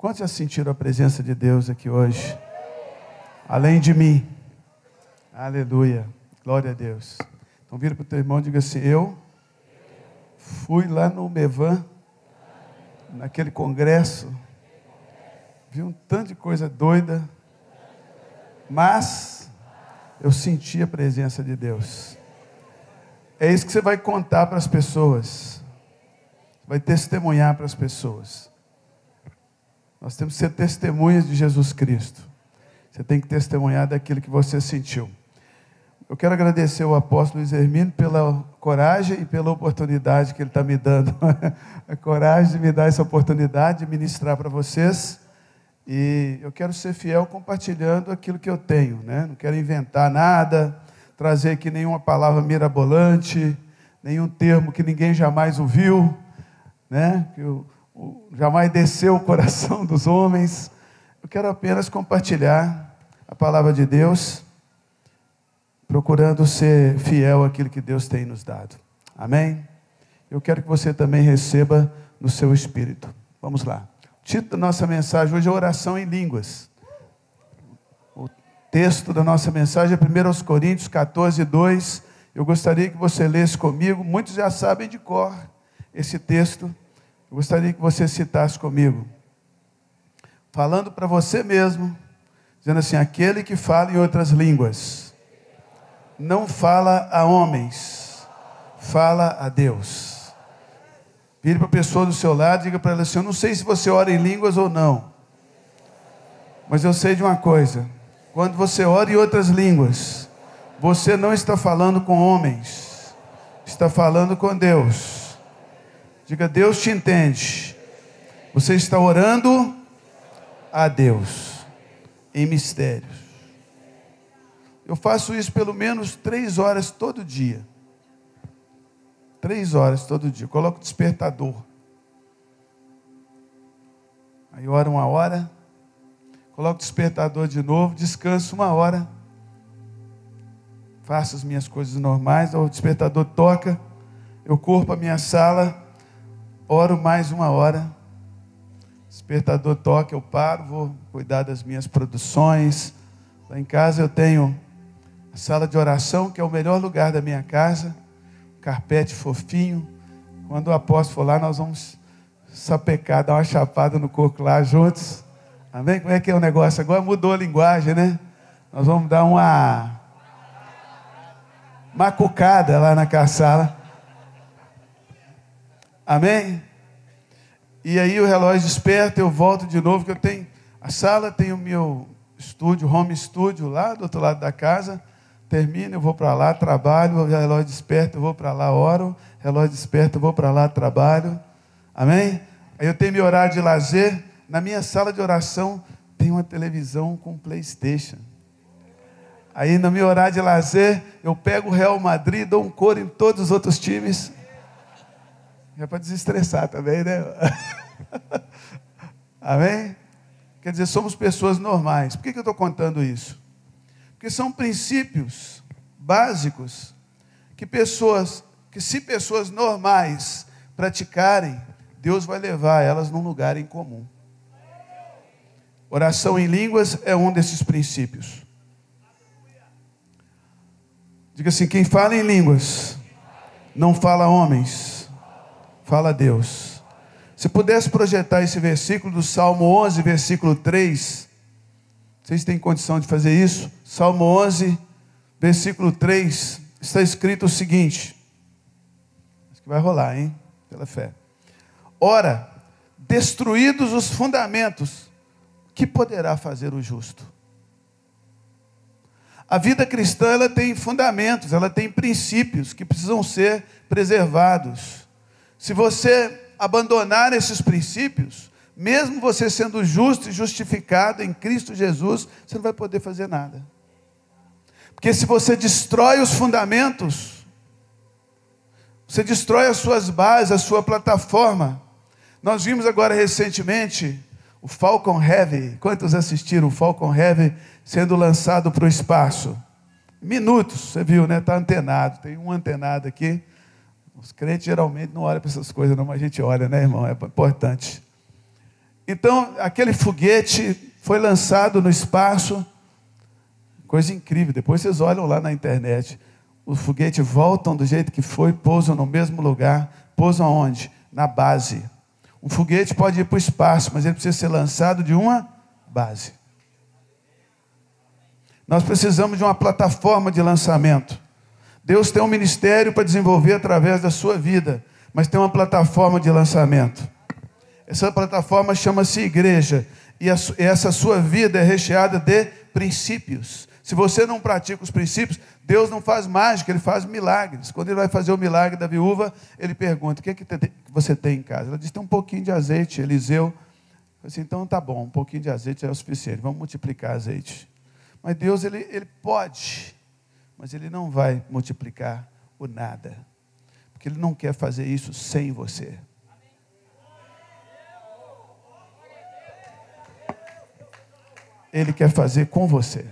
Quantos já sentiram a presença de Deus aqui hoje? Além de mim. Aleluia. Glória a Deus. Então vira para o teu irmão e diga assim: Eu fui lá no Mevan, naquele congresso, vi um tanto de coisa doida, mas eu senti a presença de Deus. É isso que você vai contar para as pessoas, vai testemunhar para as pessoas. Nós temos que ser testemunhas de Jesus Cristo. Você tem que testemunhar daquilo que você sentiu. Eu quero agradecer ao apóstolo Luiz Hermino pela coragem e pela oportunidade que ele está me dando. a coragem de me dar essa oportunidade de ministrar para vocês. E eu quero ser fiel compartilhando aquilo que eu tenho. Né? Não quero inventar nada, trazer aqui nenhuma palavra mirabolante, nenhum termo que ninguém jamais ouviu. Né? Que eu, jamais desceu o coração dos homens. Eu quero apenas compartilhar a palavra de Deus, procurando ser fiel àquilo que Deus tem nos dado. Amém? Eu quero que você também receba no seu espírito. Vamos lá. O título da nossa mensagem hoje é Oração em Línguas. O texto da nossa mensagem é 1 Coríntios 14, 2. Eu gostaria que você lesse comigo. Muitos já sabem de cor esse texto eu gostaria que você citasse comigo, falando para você mesmo, dizendo assim: aquele que fala em outras línguas, não fala a homens, fala a Deus. Vire para a pessoa do seu lado e diga para ela assim: Eu não sei se você ora em línguas ou não, mas eu sei de uma coisa: quando você ora em outras línguas, você não está falando com homens, está falando com Deus. Diga, Deus te entende. Você está orando a Deus em mistérios. Eu faço isso pelo menos três horas todo dia. Três horas todo dia. coloco despertador. Aí oro uma hora. Coloco despertador de novo. Descanso uma hora. Faço as minhas coisas normais. O despertador toca. Eu corro para a minha sala oro mais uma hora. Despertador toca, eu paro, vou cuidar das minhas produções. Lá em casa eu tenho a sala de oração, que é o melhor lugar da minha casa. carpete fofinho. Quando o apóstolo for lá, nós vamos sapecar, dar uma chapada no coco lá juntos. Amém? Como é que é o negócio? Agora mudou a linguagem, né? Nós vamos dar uma macucada lá na sala. Amém? E aí o relógio desperta, eu volto de novo, que eu tenho a sala, tem o meu estúdio, home studio lá do outro lado da casa. Termino, eu vou para lá, trabalho, o relógio desperta, eu vou para lá, oro, relógio desperta, eu vou para lá, trabalho. Amém? Aí eu tenho meu horário de lazer. Na minha sala de oração tem uma televisão com Playstation. Aí no meu horário de lazer, eu pego o Real Madrid, dou um coro em todos os outros times. É para desestressar também, né? Amém? Quer dizer, somos pessoas normais. Por que, que eu estou contando isso? Porque são princípios básicos que pessoas, que se pessoas normais praticarem, Deus vai levar elas num lugar em comum. Oração em línguas é um desses princípios. Diga assim: quem fala em línguas não fala homens Fala Deus. Se pudesse projetar esse versículo do Salmo 11, versículo 3, vocês têm condição de fazer isso? Salmo 11, versículo 3, está escrito o seguinte: Acho que vai rolar, hein? Pela fé. Ora, destruídos os fundamentos, que poderá fazer o justo? A vida cristã ela tem fundamentos, ela tem princípios que precisam ser preservados. Se você abandonar esses princípios, mesmo você sendo justo e justificado em Cristo Jesus, você não vai poder fazer nada. Porque se você destrói os fundamentos, você destrói as suas bases, a sua plataforma. Nós vimos agora recentemente o Falcon Heavy. Quantos assistiram o Falcon Heavy sendo lançado para o espaço? Minutos, você viu, né? Está antenado. Tem um antenado aqui. Os crentes geralmente não olham para essas coisas, não, mas a gente olha, né, irmão? É importante. Então, aquele foguete foi lançado no espaço, coisa incrível. Depois vocês olham lá na internet. Os foguetes voltam do jeito que foi, pousam no mesmo lugar. Pousam aonde? Na base. Um foguete pode ir para o espaço, mas ele precisa ser lançado de uma base. Nós precisamos de uma plataforma de lançamento. Deus tem um ministério para desenvolver através da sua vida, mas tem uma plataforma de lançamento. Essa plataforma chama-se igreja, e essa sua vida é recheada de princípios. Se você não pratica os princípios, Deus não faz mágica, Ele faz milagres. Quando Ele vai fazer o milagre da viúva, Ele pergunta: O que, é que você tem em casa? Ela diz: Tem um pouquinho de azeite, Eliseu. Assim, então tá bom, um pouquinho de azeite é o suficiente, vamos multiplicar azeite. Mas Deus, Ele, ele pode, mas Ele não vai multiplicar o nada, porque Ele não quer fazer isso sem você. Ele quer fazer com você.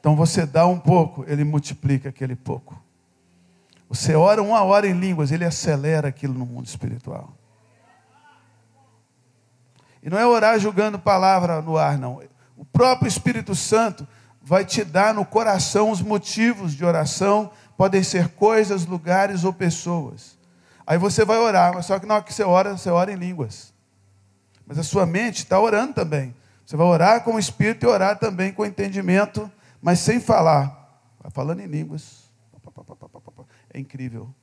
Então você dá um pouco, ele multiplica aquele pouco. Você ora uma hora em línguas, ele acelera aquilo no mundo espiritual. E não é orar julgando palavra no ar, não. O próprio Espírito Santo vai te dar no coração os motivos de oração, podem ser coisas, lugares ou pessoas. Aí você vai orar, mas só que na hora que você ora, você ora em línguas. Mas a sua mente está orando também. Você vai orar com o Espírito e orar também com o entendimento, mas sem falar. Vai falando em línguas. É incrível.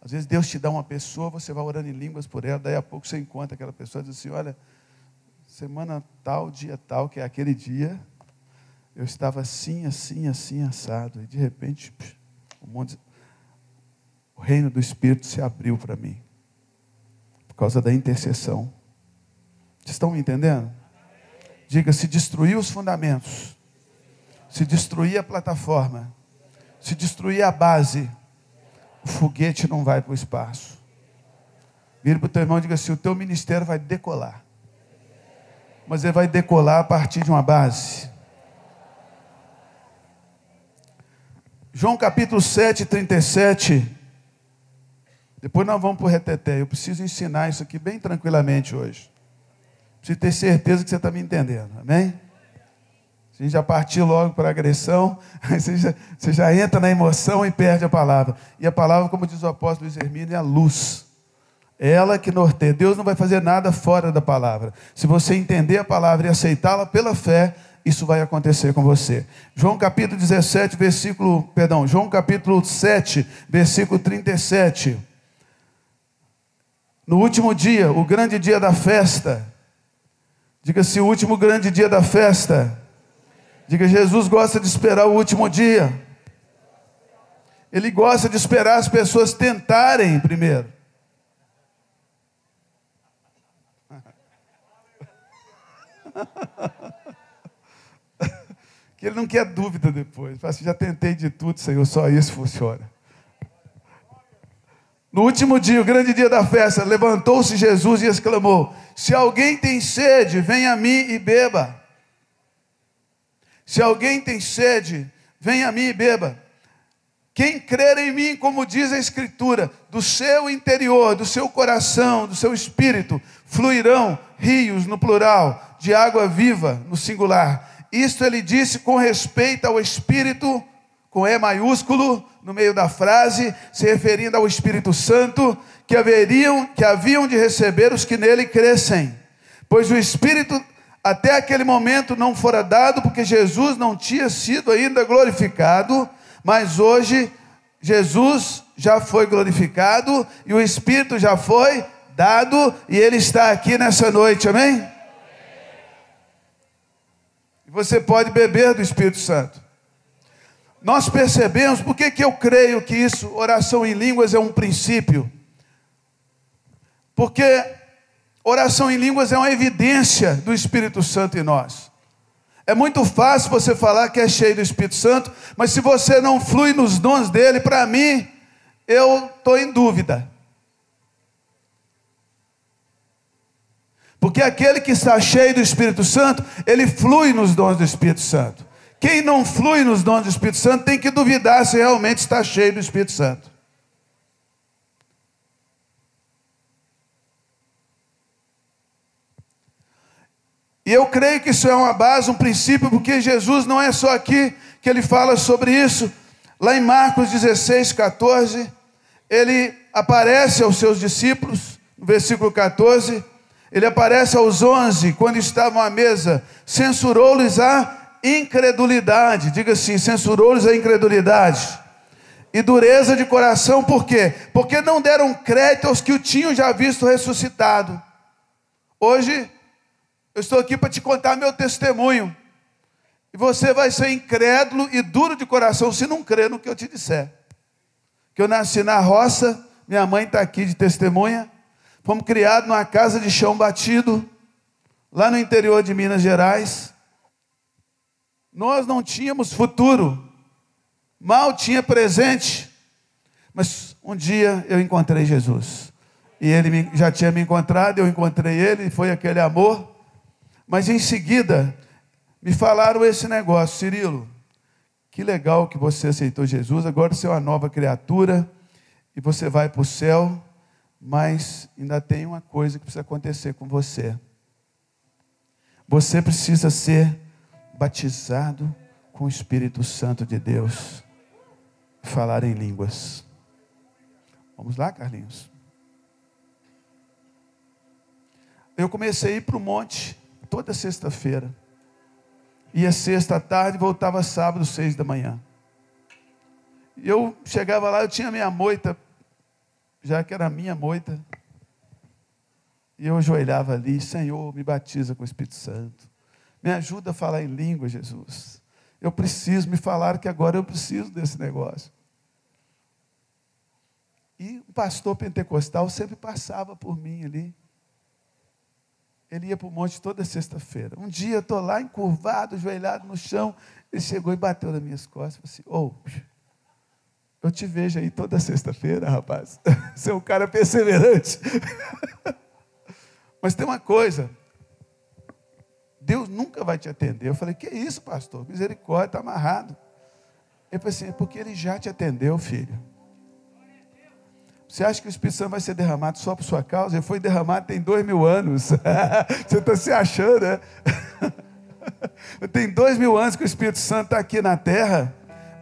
Às vezes Deus te dá uma pessoa, você vai orando em línguas por ela, daí a pouco você encontra aquela pessoa e diz assim: Olha, semana tal, dia tal, que é aquele dia, eu estava assim, assim, assim, assado. E de repente, o, reino do Espírito se abriu para mim. Por causa da intercessão. Vocês estão me entendendo? Diga: se destruir os fundamentos, se destruir a plataforma, se destruir a base, o foguete não vai para o espaço. Vire para o teu irmão e diga assim: o teu ministério vai decolar. Mas ele vai decolar a partir de uma base. João capítulo 7, 37. Depois nós vamos para o reteté. Eu preciso ensinar isso aqui bem tranquilamente hoje. Preciso ter certeza que você está me entendendo. Amém? A gente já partir logo para a agressão, você já, você já entra na emoção e perde a palavra. E a palavra, como diz o apóstolo Luiz Hermínio, é a luz. Ela que norteia. Deus não vai fazer nada fora da palavra. Se você entender a palavra e aceitá-la pela fé, isso vai acontecer com você. João capítulo 17, versículo, perdão, João capítulo 7, versículo 37. No último dia, o grande dia da festa, Diga-se o último grande dia da festa. Diga, Jesus gosta de esperar o último dia. Ele gosta de esperar as pessoas tentarem primeiro. que ele não quer dúvida depois. Fala assim, já tentei de tudo, Senhor, só isso funciona. No último dia, o grande dia da festa, levantou-se Jesus e exclamou: Se alguém tem sede, venha a mim e beba. Se alguém tem sede, venha a mim e beba. Quem crer em mim, como diz a Escritura, do seu interior, do seu coração, do seu espírito, fluirão rios, no plural, de água viva, no singular. Isto ele disse com respeito ao Espírito, com E maiúsculo, no meio da frase, se referindo ao Espírito Santo, que haveriam, que haviam de receber os que nele crescem. Pois o Espírito até aquele momento não fora dado, porque Jesus não tinha sido ainda glorificado, mas hoje Jesus já foi glorificado e o Espírito já foi dado e ele está aqui nessa noite, amém? E você pode beber do Espírito Santo nós percebemos, por que, eu creio que isso, oração em línguas, é um princípio? Porque oração em línguas é uma evidência do Espírito Santo em nós. É muito fácil você falar que é cheio do Espírito Santo, mas se você não flui nos dons dele, para mim, eu estou em dúvida. Porque aquele que está cheio do Espírito Santo, ele flui nos dons do Espírito Santo. Quem não flui nos dons do Espírito Santo tem que duvidar se realmente está cheio do Espírito Santo. E eu creio que isso é uma base, um princípio, porque Jesus não é só aqui que ele fala sobre isso. Lá em Marcos 16, 14, ele aparece aos seus discípulos, no versículo 14, ele aparece aos 11, quando estavam à mesa, censurou-lhes a incredulidade. Diga assim: censurou-lhes a incredulidade. E dureza de coração, por quê? Porque não deram crédito aos que o tinham já visto ressuscitado. Hoje, eu estou aqui para te contar meu testemunho. E você vai ser incrédulo e duro de coração se não crer no que eu te disser. Que eu nasci na roça, minha mãe está aqui de testemunha. Fomos criados numa casa de chão batido, lá no interior de Minas Gerais. Nós não tínhamos futuro, mal tinha presente. Mas um dia eu encontrei Jesus. E ele já tinha me encontrado, eu encontrei ele, foi aquele amor. Mas em seguida, me falaram esse negócio, Cirilo. Que legal que você aceitou Jesus, agora você é uma nova criatura e você vai para o céu, mas ainda tem uma coisa que precisa acontecer com você. Você precisa ser batizado com o Espírito Santo de Deus, falar em línguas. Vamos lá, Carlinhos. Eu comecei a ir para o monte toda sexta-feira. Ia sexta à tarde, voltava sábado, seis da manhã. E eu chegava lá, eu tinha minha moita, já que era minha moita. E eu ajoelhava ali, Senhor, me batiza com o Espírito Santo. Me ajuda a falar em língua, Jesus. Eu preciso, me falar que agora eu preciso desse negócio. E o pastor pentecostal sempre passava por mim ali. Ele ia para o monte toda sexta-feira. Um dia eu estou lá encurvado, ajoelhado no chão. Ele chegou e bateu nas minhas costas falou assim: Ô, oh, eu te vejo aí toda sexta-feira, rapaz. Você é um cara perseverante. Mas tem uma coisa. Deus nunca vai te atender. Eu falei: Que isso, pastor? Misericórdia, está amarrado. Ele falou assim: É porque ele já te atendeu, filho. Você acha que o Espírito Santo vai ser derramado só por sua causa? Ele foi derramado tem dois mil anos. Você está se achando, né? tem dois mil anos que o Espírito Santo está aqui na terra.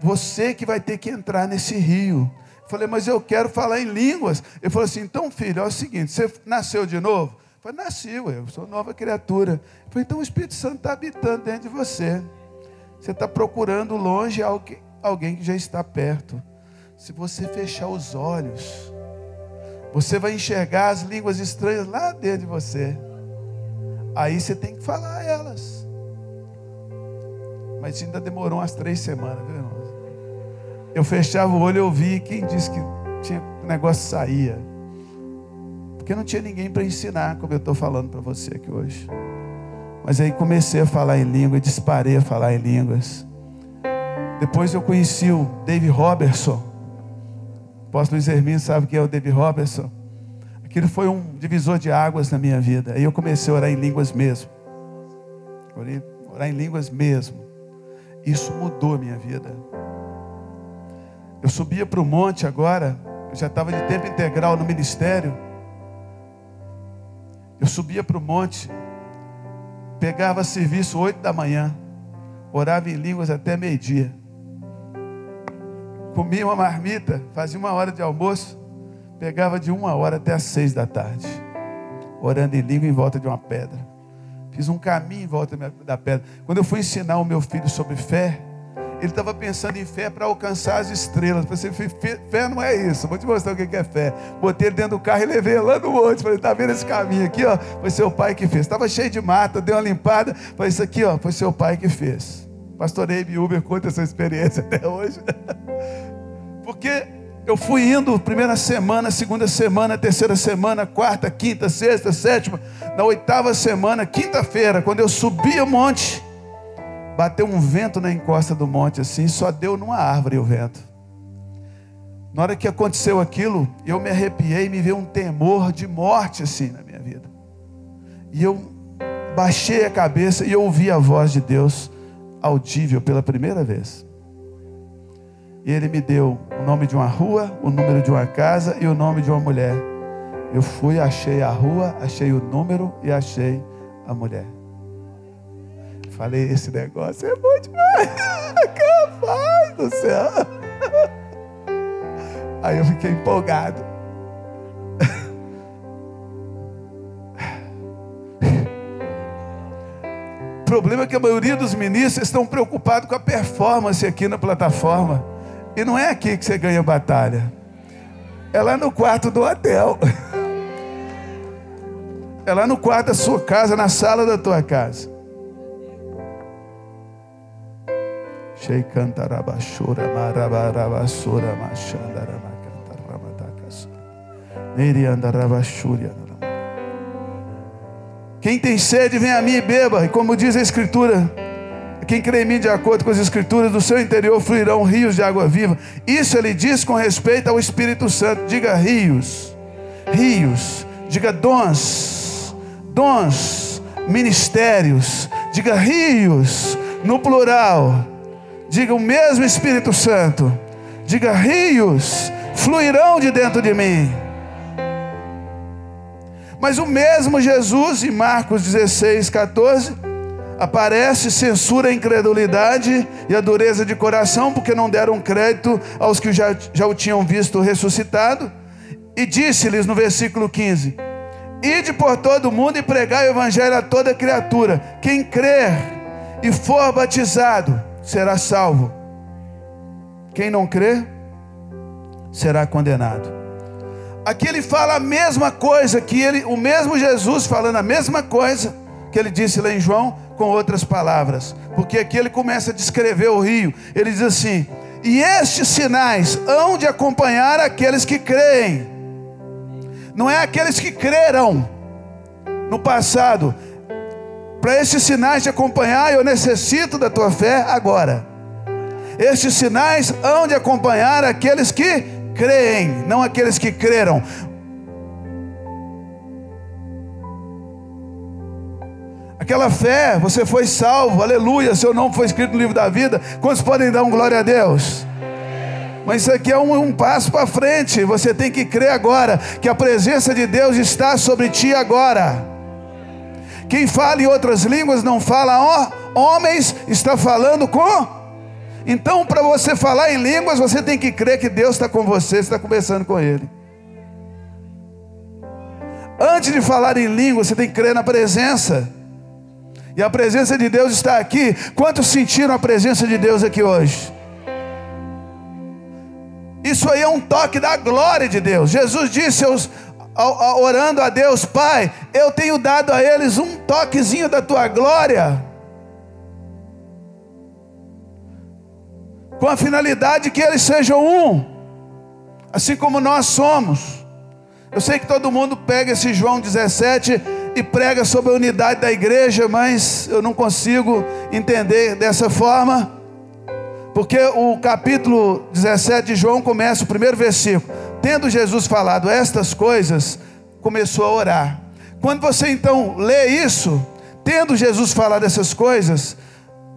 Você que vai ter que entrar nesse rio. Eu falei, mas eu quero falar em línguas. Ele falou assim: então, filho, é o seguinte: você nasceu de novo? Eu falei, nasci, eu sou nova criatura. Eu falei, então o Espírito Santo está habitando dentro de você. Você está procurando longe alguém que já está perto. Se você fechar os olhos, você vai enxergar as línguas estranhas lá dentro de você. Aí você tem que falar elas. Mas ainda demorou umas três semanas, viu, irmão? Eu fechava o olho e ouvia quem disse que tinha, o negócio saía. Porque não tinha ninguém para ensinar, como eu estou falando para você aqui hoje. Mas aí comecei a falar em língua, disparei a falar em línguas. Depois eu conheci o Dave Robertson. O apóstolo Luiz Hermínio sabe quem é o David Robertson. Aquilo foi um divisor de águas na minha vida. Aí eu comecei a orar em línguas mesmo. Orar em línguas mesmo. Isso mudou a minha vida. Eu subia para o monte agora. Eu já estava de tempo integral no ministério. Eu subia para o monte. Pegava serviço oito da manhã. Orava em línguas até meio-dia comia uma marmita, fazia uma hora de almoço, pegava de uma hora até as seis da tarde, orando em língua em volta de uma pedra. Fiz um caminho em volta da pedra. Quando eu fui ensinar o meu filho sobre fé, ele estava pensando em fé para alcançar as estrelas. Falei, assim, fé não é isso. Vou te mostrar o que é fé. Botei ele dentro do carro e levei ele lá no monte. Falei, tá vendo esse caminho aqui, ó? Foi seu pai que fez. Estava cheio de mata, deu uma limpada. Falei, isso aqui, ó, foi seu pai que fez. Pastor Eibe Uber conta essa experiência até hoje. Porque eu fui indo primeira semana, segunda semana, terceira semana, quarta, quinta, sexta, sétima, na oitava semana, quinta-feira, quando eu subi o monte, bateu um vento na encosta do monte assim, só deu numa árvore o vento. Na hora que aconteceu aquilo, eu me arrepiei e me veio um temor de morte assim na minha vida. E eu baixei a cabeça e ouvi a voz de Deus audível pela primeira vez. E ele me deu o nome de uma rua, o número de uma casa e o nome de uma mulher. Eu fui, achei a rua, achei o número e achei a mulher. Falei, esse negócio é bom demais. Capaz do céu. Aí eu fiquei empolgado. O problema é que a maioria dos ministros estão preocupados com a performance aqui na plataforma. E não é aqui que você ganha batalha. É lá no quarto do hotel. É lá no quarto da sua casa, na sala da tua casa. Sheikantarabashura marabarabasura machandaramakantaramatakasu. Neriandarabashuria. Quem tem sede, vem a mim e beba. E como diz a Escritura, quem crê em mim, de acordo com as Escrituras, do seu interior fluirão rios de água viva. Isso ele diz com respeito ao Espírito Santo. Diga rios, rios. Diga dons, dons, ministérios. Diga rios, no plural. Diga o mesmo Espírito Santo. Diga rios fluirão de dentro de mim. Mas o mesmo Jesus, em Marcos 16, 14, aparece, censura a incredulidade e a dureza de coração, porque não deram crédito aos que já, já o tinham visto ressuscitado, e disse-lhes no versículo 15: Ide por todo o mundo e pregai o evangelho a toda criatura. Quem crer e for batizado será salvo. Quem não crer será condenado. Aqui ele fala a mesma coisa que ele, o mesmo Jesus falando a mesma coisa que ele disse lá em João com outras palavras, porque aqui ele começa a descrever o rio. Ele diz assim: "E estes sinais hão de acompanhar aqueles que creem". Não é aqueles que creram no passado. Para esses sinais te acompanhar, eu necessito da tua fé agora. Estes sinais hão de acompanhar aqueles que creem, não aqueles que creram. Aquela fé, você foi salvo, aleluia, seu nome foi escrito no livro da vida. Quantos podem dar um glória a Deus? Mas isso aqui é um, um passo para frente. Você tem que crer agora que a presença de Deus está sobre ti agora. Quem fala em outras línguas não fala ó, homens, está falando com então, para você falar em línguas, você tem que crer que Deus está com você, está conversando com Ele. Antes de falar em línguas, você tem que crer na presença. E a presença de Deus está aqui. Quantos sentiram a presença de Deus aqui hoje? Isso aí é um toque da glória de Deus. Jesus disse aos, orando a Deus, Pai, eu tenho dado a eles um toquezinho da tua glória. com a finalidade que eles sejam um, assim como nós somos. Eu sei que todo mundo pega esse João 17 e prega sobre a unidade da igreja, mas eu não consigo entender dessa forma, porque o capítulo 17 de João começa o primeiro versículo. Tendo Jesus falado estas coisas, começou a orar. Quando você então lê isso, tendo Jesus falado essas coisas,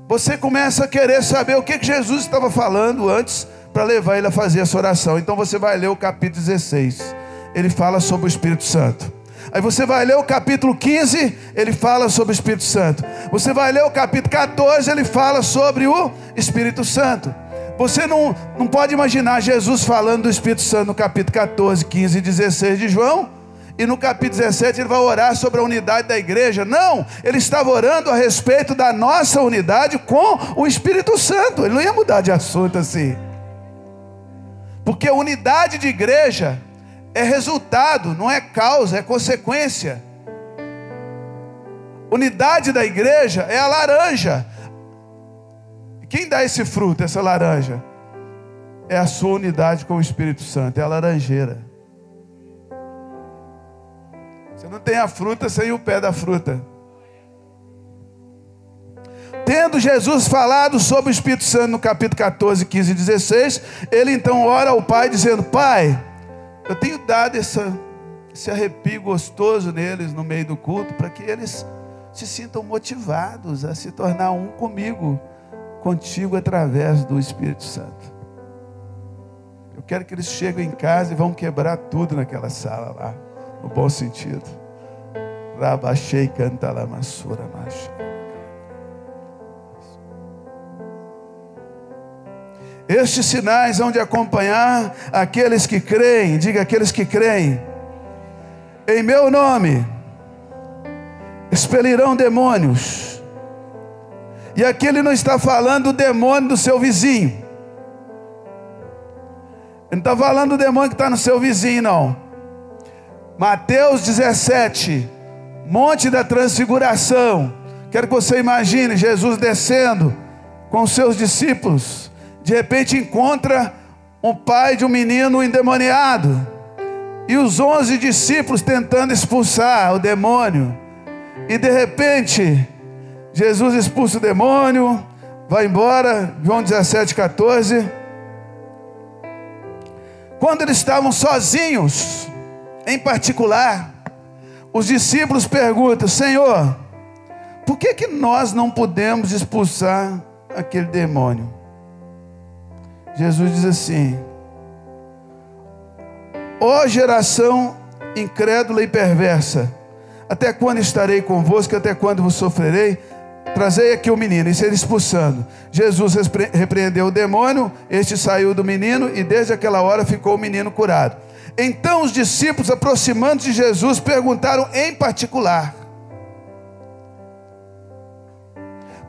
você começa a querer saber o que, que Jesus estava falando antes para levar ele a fazer essa oração. Então você vai ler o capítulo 16, ele fala sobre o Espírito Santo. Aí você vai ler o capítulo 15, ele fala sobre o Espírito Santo. Você vai ler o capítulo 14, ele fala sobre o Espírito Santo. Você não, não pode imaginar Jesus falando do Espírito Santo no capítulo 14, 15 e 16 de João e no capítulo 17 ele vai orar sobre a unidade da igreja. Não, ele estava orando a respeito da nossa unidade com o Espírito Santo. Ele não ia mudar de assunto assim. Porque a unidade de igreja é resultado, não é causa, é consequência. Unidade da igreja é a laranja. Quem dá esse fruto, essa laranja? É a sua unidade com o Espírito Santo, é a laranjeira. Você não tem a fruta sem o pé da fruta. Tendo Jesus falado sobre o Espírito Santo no capítulo 14, 15 e 16, ele então ora ao Pai dizendo: Pai, eu tenho dado essa, esse arrepio gostoso neles no meio do culto, para que eles se sintam motivados a se tornar um comigo, contigo através do Espírito Santo. Eu quero que eles cheguem em casa e vão quebrar tudo naquela sala lá, no bom sentido. Rabachei canta lá, mansura, macho. Estes sinais vão de acompanhar aqueles que creem, diga aqueles que creem, em meu nome, expelirão demônios e aqui ele não está falando do demônio do seu vizinho. Ele não está falando do demônio que está no seu vizinho, não. Mateus 17, Monte da Transfiguração. Quero que você imagine Jesus descendo com os seus discípulos. De repente encontra um pai de um menino endemoniado. E os onze discípulos tentando expulsar o demônio. E de repente, Jesus expulsa o demônio, vai embora, João 17, 14. Quando eles estavam sozinhos, em particular, os discípulos perguntam: Senhor, por que, que nós não podemos expulsar aquele demônio? Jesus diz assim: Ó oh, geração incrédula e perversa, até quando estarei convosco? Até quando vos sofrerei? Trazei aqui o menino, e ser expulsando. Jesus repreendeu o demônio, este saiu do menino, e desde aquela hora ficou o menino curado. Então os discípulos, aproximando de Jesus, perguntaram em particular: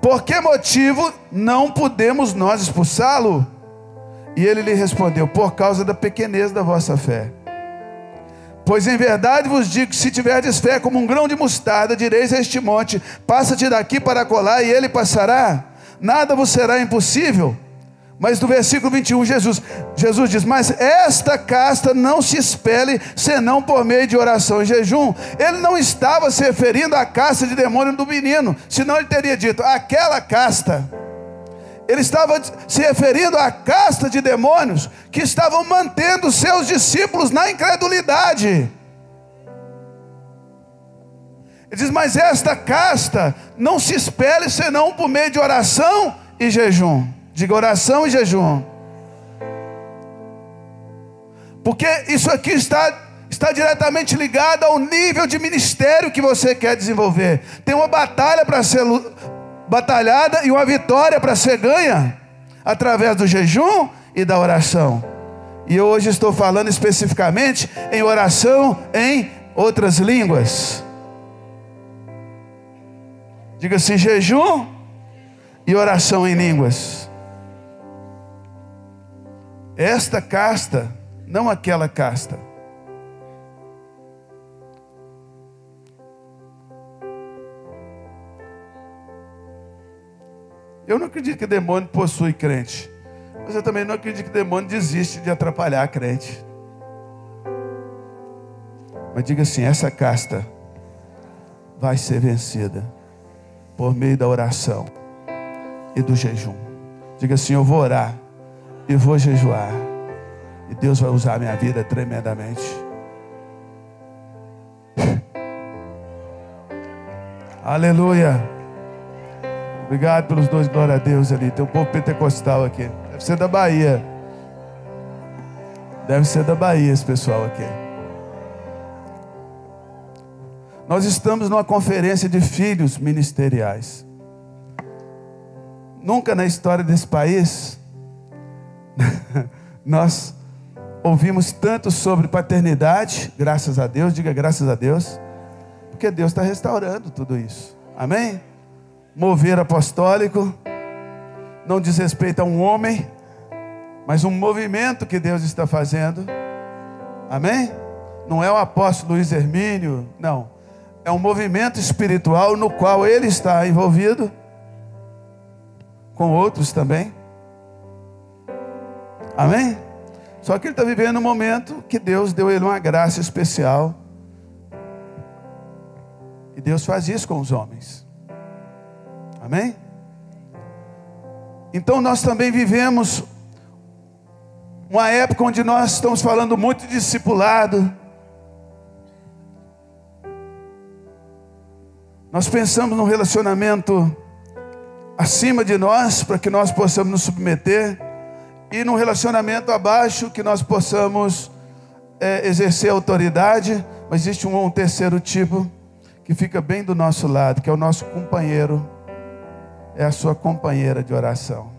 Por que motivo não podemos nós expulsá-lo? E ele lhe respondeu: Por causa da pequenez da vossa fé. Pois em verdade vos digo que se tiverdes fé como um grão de mostarda, direis a este monte: passa-te daqui para colar, e ele passará. Nada vos será impossível. Mas no versículo 21, Jesus, Jesus diz: Mas esta casta não se espelhe senão por meio de oração e jejum. Ele não estava se referindo à casta de demônio do menino, senão ele teria dito: aquela casta ele estava se referindo à casta de demônios que estavam mantendo seus discípulos na incredulidade. Ele diz: Mas esta casta não se espelhe senão por meio de oração e jejum. Diga oração e jejum. Porque isso aqui está, está diretamente ligado ao nível de ministério que você quer desenvolver. Tem uma batalha para ser batalhada e uma vitória para ser ganha através do jejum e da oração. E hoje estou falando especificamente em oração em outras línguas. Diga assim: jejum e oração em línguas. Esta casta, não aquela casta. Eu não acredito que demônio possui crente. Mas eu também não acredito que demônio desiste de atrapalhar a crente. Mas diga assim: essa casta vai ser vencida por meio da oração e do jejum. Diga assim: eu vou orar e vou jejuar. E Deus vai usar a minha vida tremendamente. Aleluia. Obrigado pelos dois, glória a Deus ali. Tem um povo pentecostal aqui. Deve ser da Bahia. Deve ser da Bahia esse pessoal aqui. Nós estamos numa conferência de filhos ministeriais. Nunca na história desse país nós ouvimos tanto sobre paternidade, graças a Deus, diga graças a Deus, porque Deus está restaurando tudo isso. Amém? Mover apostólico, não diz respeito a um homem, mas um movimento que Deus está fazendo. Amém? Não é o apóstolo Luiz Hermínio, não. É um movimento espiritual no qual ele está envolvido, com outros também. Amém? Só que ele está vivendo um momento que Deus deu ele uma graça especial. E Deus faz isso com os homens. Amém? Então nós também vivemos uma época onde nós estamos falando muito de discipulado. Nós pensamos num relacionamento acima de nós, para que nós possamos nos submeter, e num relacionamento abaixo, que nós possamos é, exercer autoridade, mas existe um, um terceiro tipo, que fica bem do nosso lado, que é o nosso companheiro é a sua companheira de oração.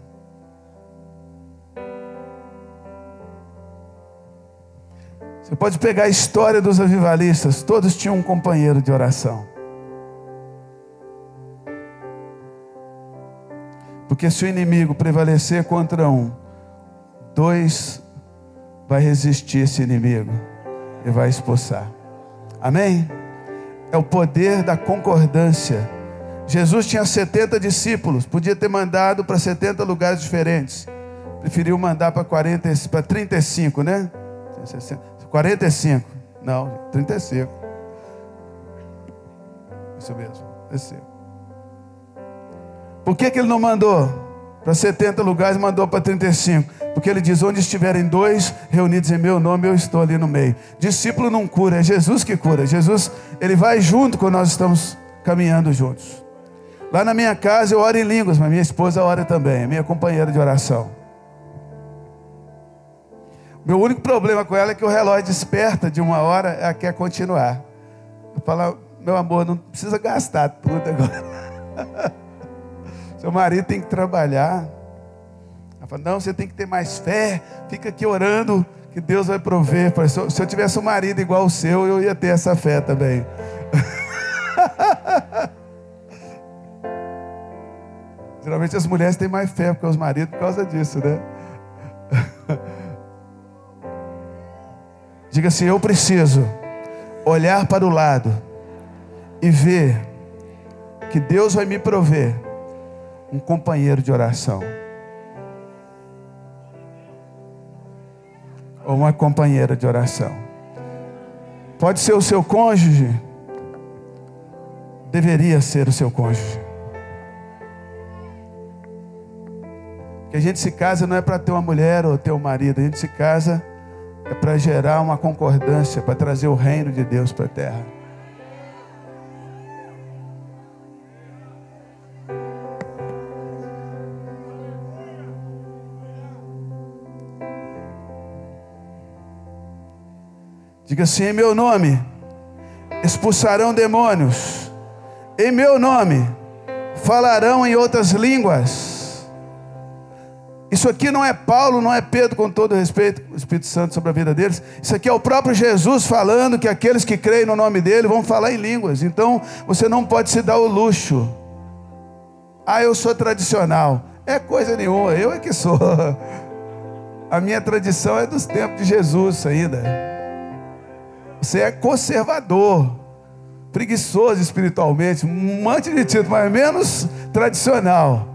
Você pode pegar a história dos avivalistas, todos tinham um companheiro de oração. Porque se o inimigo prevalecer contra um, dois vai resistir esse inimigo e vai expulsar. Amém? É o poder da concordância Jesus tinha 70 discípulos, podia ter mandado para 70 lugares diferentes. Preferiu mandar para 40, para 35, né? 45. Não, 35. Isso mesmo, 35. Por que, que ele não mandou para 70 lugares mandou para 35? Porque ele diz: onde estiverem dois reunidos em meu nome, eu estou ali no meio. Discípulo não cura, é Jesus que cura. Jesus, ele vai junto quando nós estamos caminhando juntos. Lá na minha casa eu oro em línguas, mas minha esposa ora também, é minha companheira de oração. Meu único problema com ela é que o relógio desperta de uma hora, ela quer continuar. Eu falo, meu amor, não precisa gastar tudo agora. Seu marido tem que trabalhar. Ela fala, não, você tem que ter mais fé. Fica aqui orando que Deus vai prover. Se eu tivesse um marido igual o seu, eu ia ter essa fé também. Geralmente as mulheres têm mais fé porque os maridos por causa disso, né? Diga assim: eu preciso olhar para o lado e ver que Deus vai me prover um companheiro de oração. Ou uma companheira de oração. Pode ser o seu cônjuge, deveria ser o seu cônjuge. Que a gente se casa não é para ter uma mulher ou ter um marido, a gente se casa é para gerar uma concordância, para trazer o reino de Deus para a terra. Diga assim: em meu nome expulsarão demônios, em meu nome falarão em outras línguas. Isso aqui não é Paulo, não é Pedro, com todo respeito, o Espírito Santo sobre a vida deles. Isso aqui é o próprio Jesus falando que aqueles que creem no nome dele vão falar em línguas. Então você não pode se dar o luxo. Ah, eu sou tradicional. É coisa nenhuma, eu é que sou. A minha tradição é dos tempos de Jesus ainda. Você é conservador, preguiçoso espiritualmente, um monte de título, mas menos tradicional.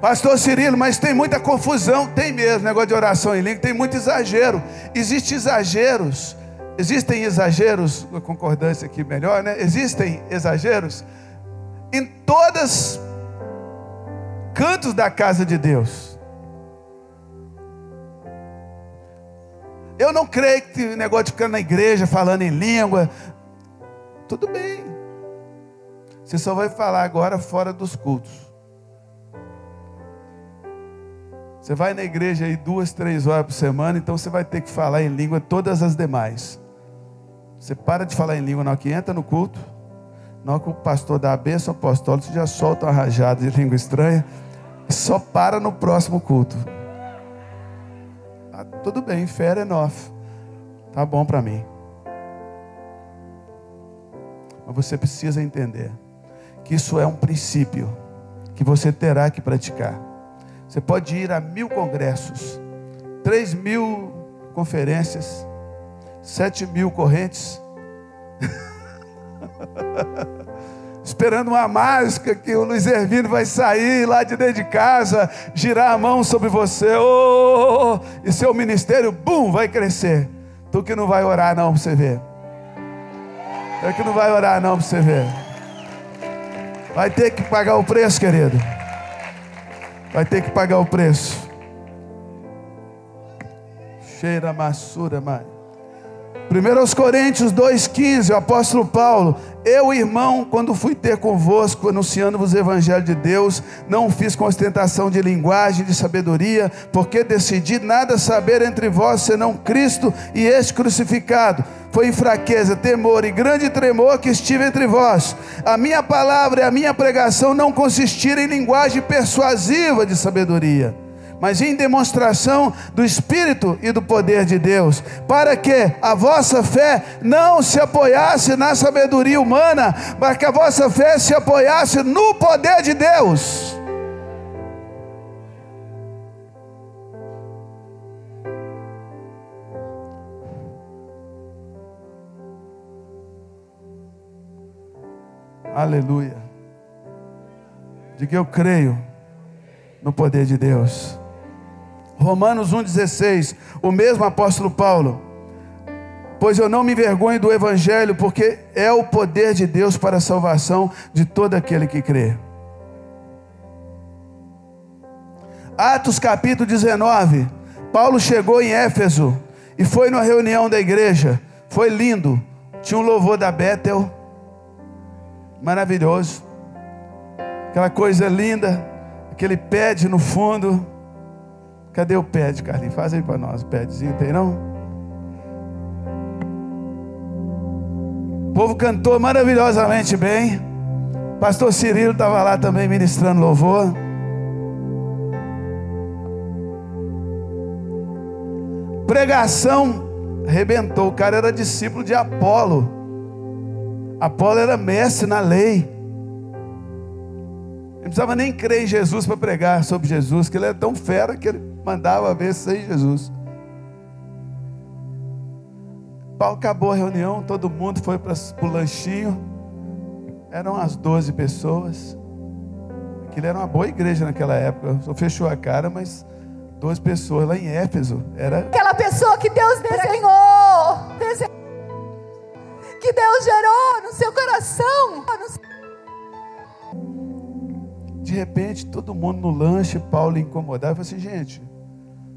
Pastor Cirilo, mas tem muita confusão, tem mesmo, negócio de oração em língua, tem muito exagero. Existem exageros, existem exageros, uma concordância aqui melhor, né? Existem exageros em todas cantos da casa de Deus. Eu não creio que negócio de ficar na igreja falando em língua. Tudo bem. Você só vai falar agora fora dos cultos. Você vai na igreja aí duas, três horas por semana, então você vai ter que falar em língua todas as demais. Você para de falar em língua na hora que entra no culto. Na hora que o pastor dá a bênção apostólica, você já solta uma rajada de língua estranha só para no próximo culto. Ah, tudo bem, fair enough. Tá bom para mim. Mas você precisa entender que isso é um princípio que você terá que praticar. Você pode ir a mil congressos, três mil conferências, sete mil correntes. esperando uma mágica que o Luiz Hermino vai sair lá de dentro de casa, girar a mão sobre você, oh, e seu ministério, bum, vai crescer. Tu que não vai orar não para você ver. Tu que não vai orar não para você ver. Vai ter que pagar o preço, querido. Vai ter que pagar o preço. Cheira massura, mãe. 1 Coríntios 2,15, o apóstolo Paulo, eu, irmão, quando fui ter convosco, anunciando-vos o Evangelho de Deus, não fiz com ostentação de linguagem, de sabedoria, porque decidi nada saber entre vós, senão Cristo e este crucificado. Foi em fraqueza, temor e grande tremor que estive entre vós. A minha palavra e a minha pregação não consistiram em linguagem persuasiva de sabedoria mas em demonstração do Espírito e do poder de Deus, para que a vossa fé não se apoiasse na sabedoria humana, mas que a vossa fé se apoiasse no poder de Deus. Aleluia. Que eu creio no poder de Deus. Romanos 1,16, o mesmo apóstolo Paulo. Pois eu não me envergonho do Evangelho, porque é o poder de Deus para a salvação de todo aquele que crê. Atos capítulo 19. Paulo chegou em Éfeso e foi numa reunião da igreja. Foi lindo. Tinha um louvor da Bethel. Maravilhoso. Aquela coisa linda. Aquele pede no fundo. Cadê o pad, Carlinhos? Faz aí para nós, padzinho, tem não? O povo cantou maravilhosamente bem. Pastor Cirilo estava lá também ministrando louvor. Pregação arrebentou. O cara era discípulo de Apolo. Apolo era mestre na lei. Não precisava nem crer em Jesus para pregar sobre Jesus, que ele era tão fera que ele mandava ver sem Jesus. Paulo acabou a reunião, todo mundo foi para o lanchinho. Eram as 12 pessoas. Aquilo era uma boa igreja naquela época. Só fechou a cara, mas 12 pessoas lá em Éfeso. Era aquela pessoa que Deus desenhou, que Deus gerou no seu coração. De repente, todo mundo no lanche, Paulo incomodado, falou assim: gente,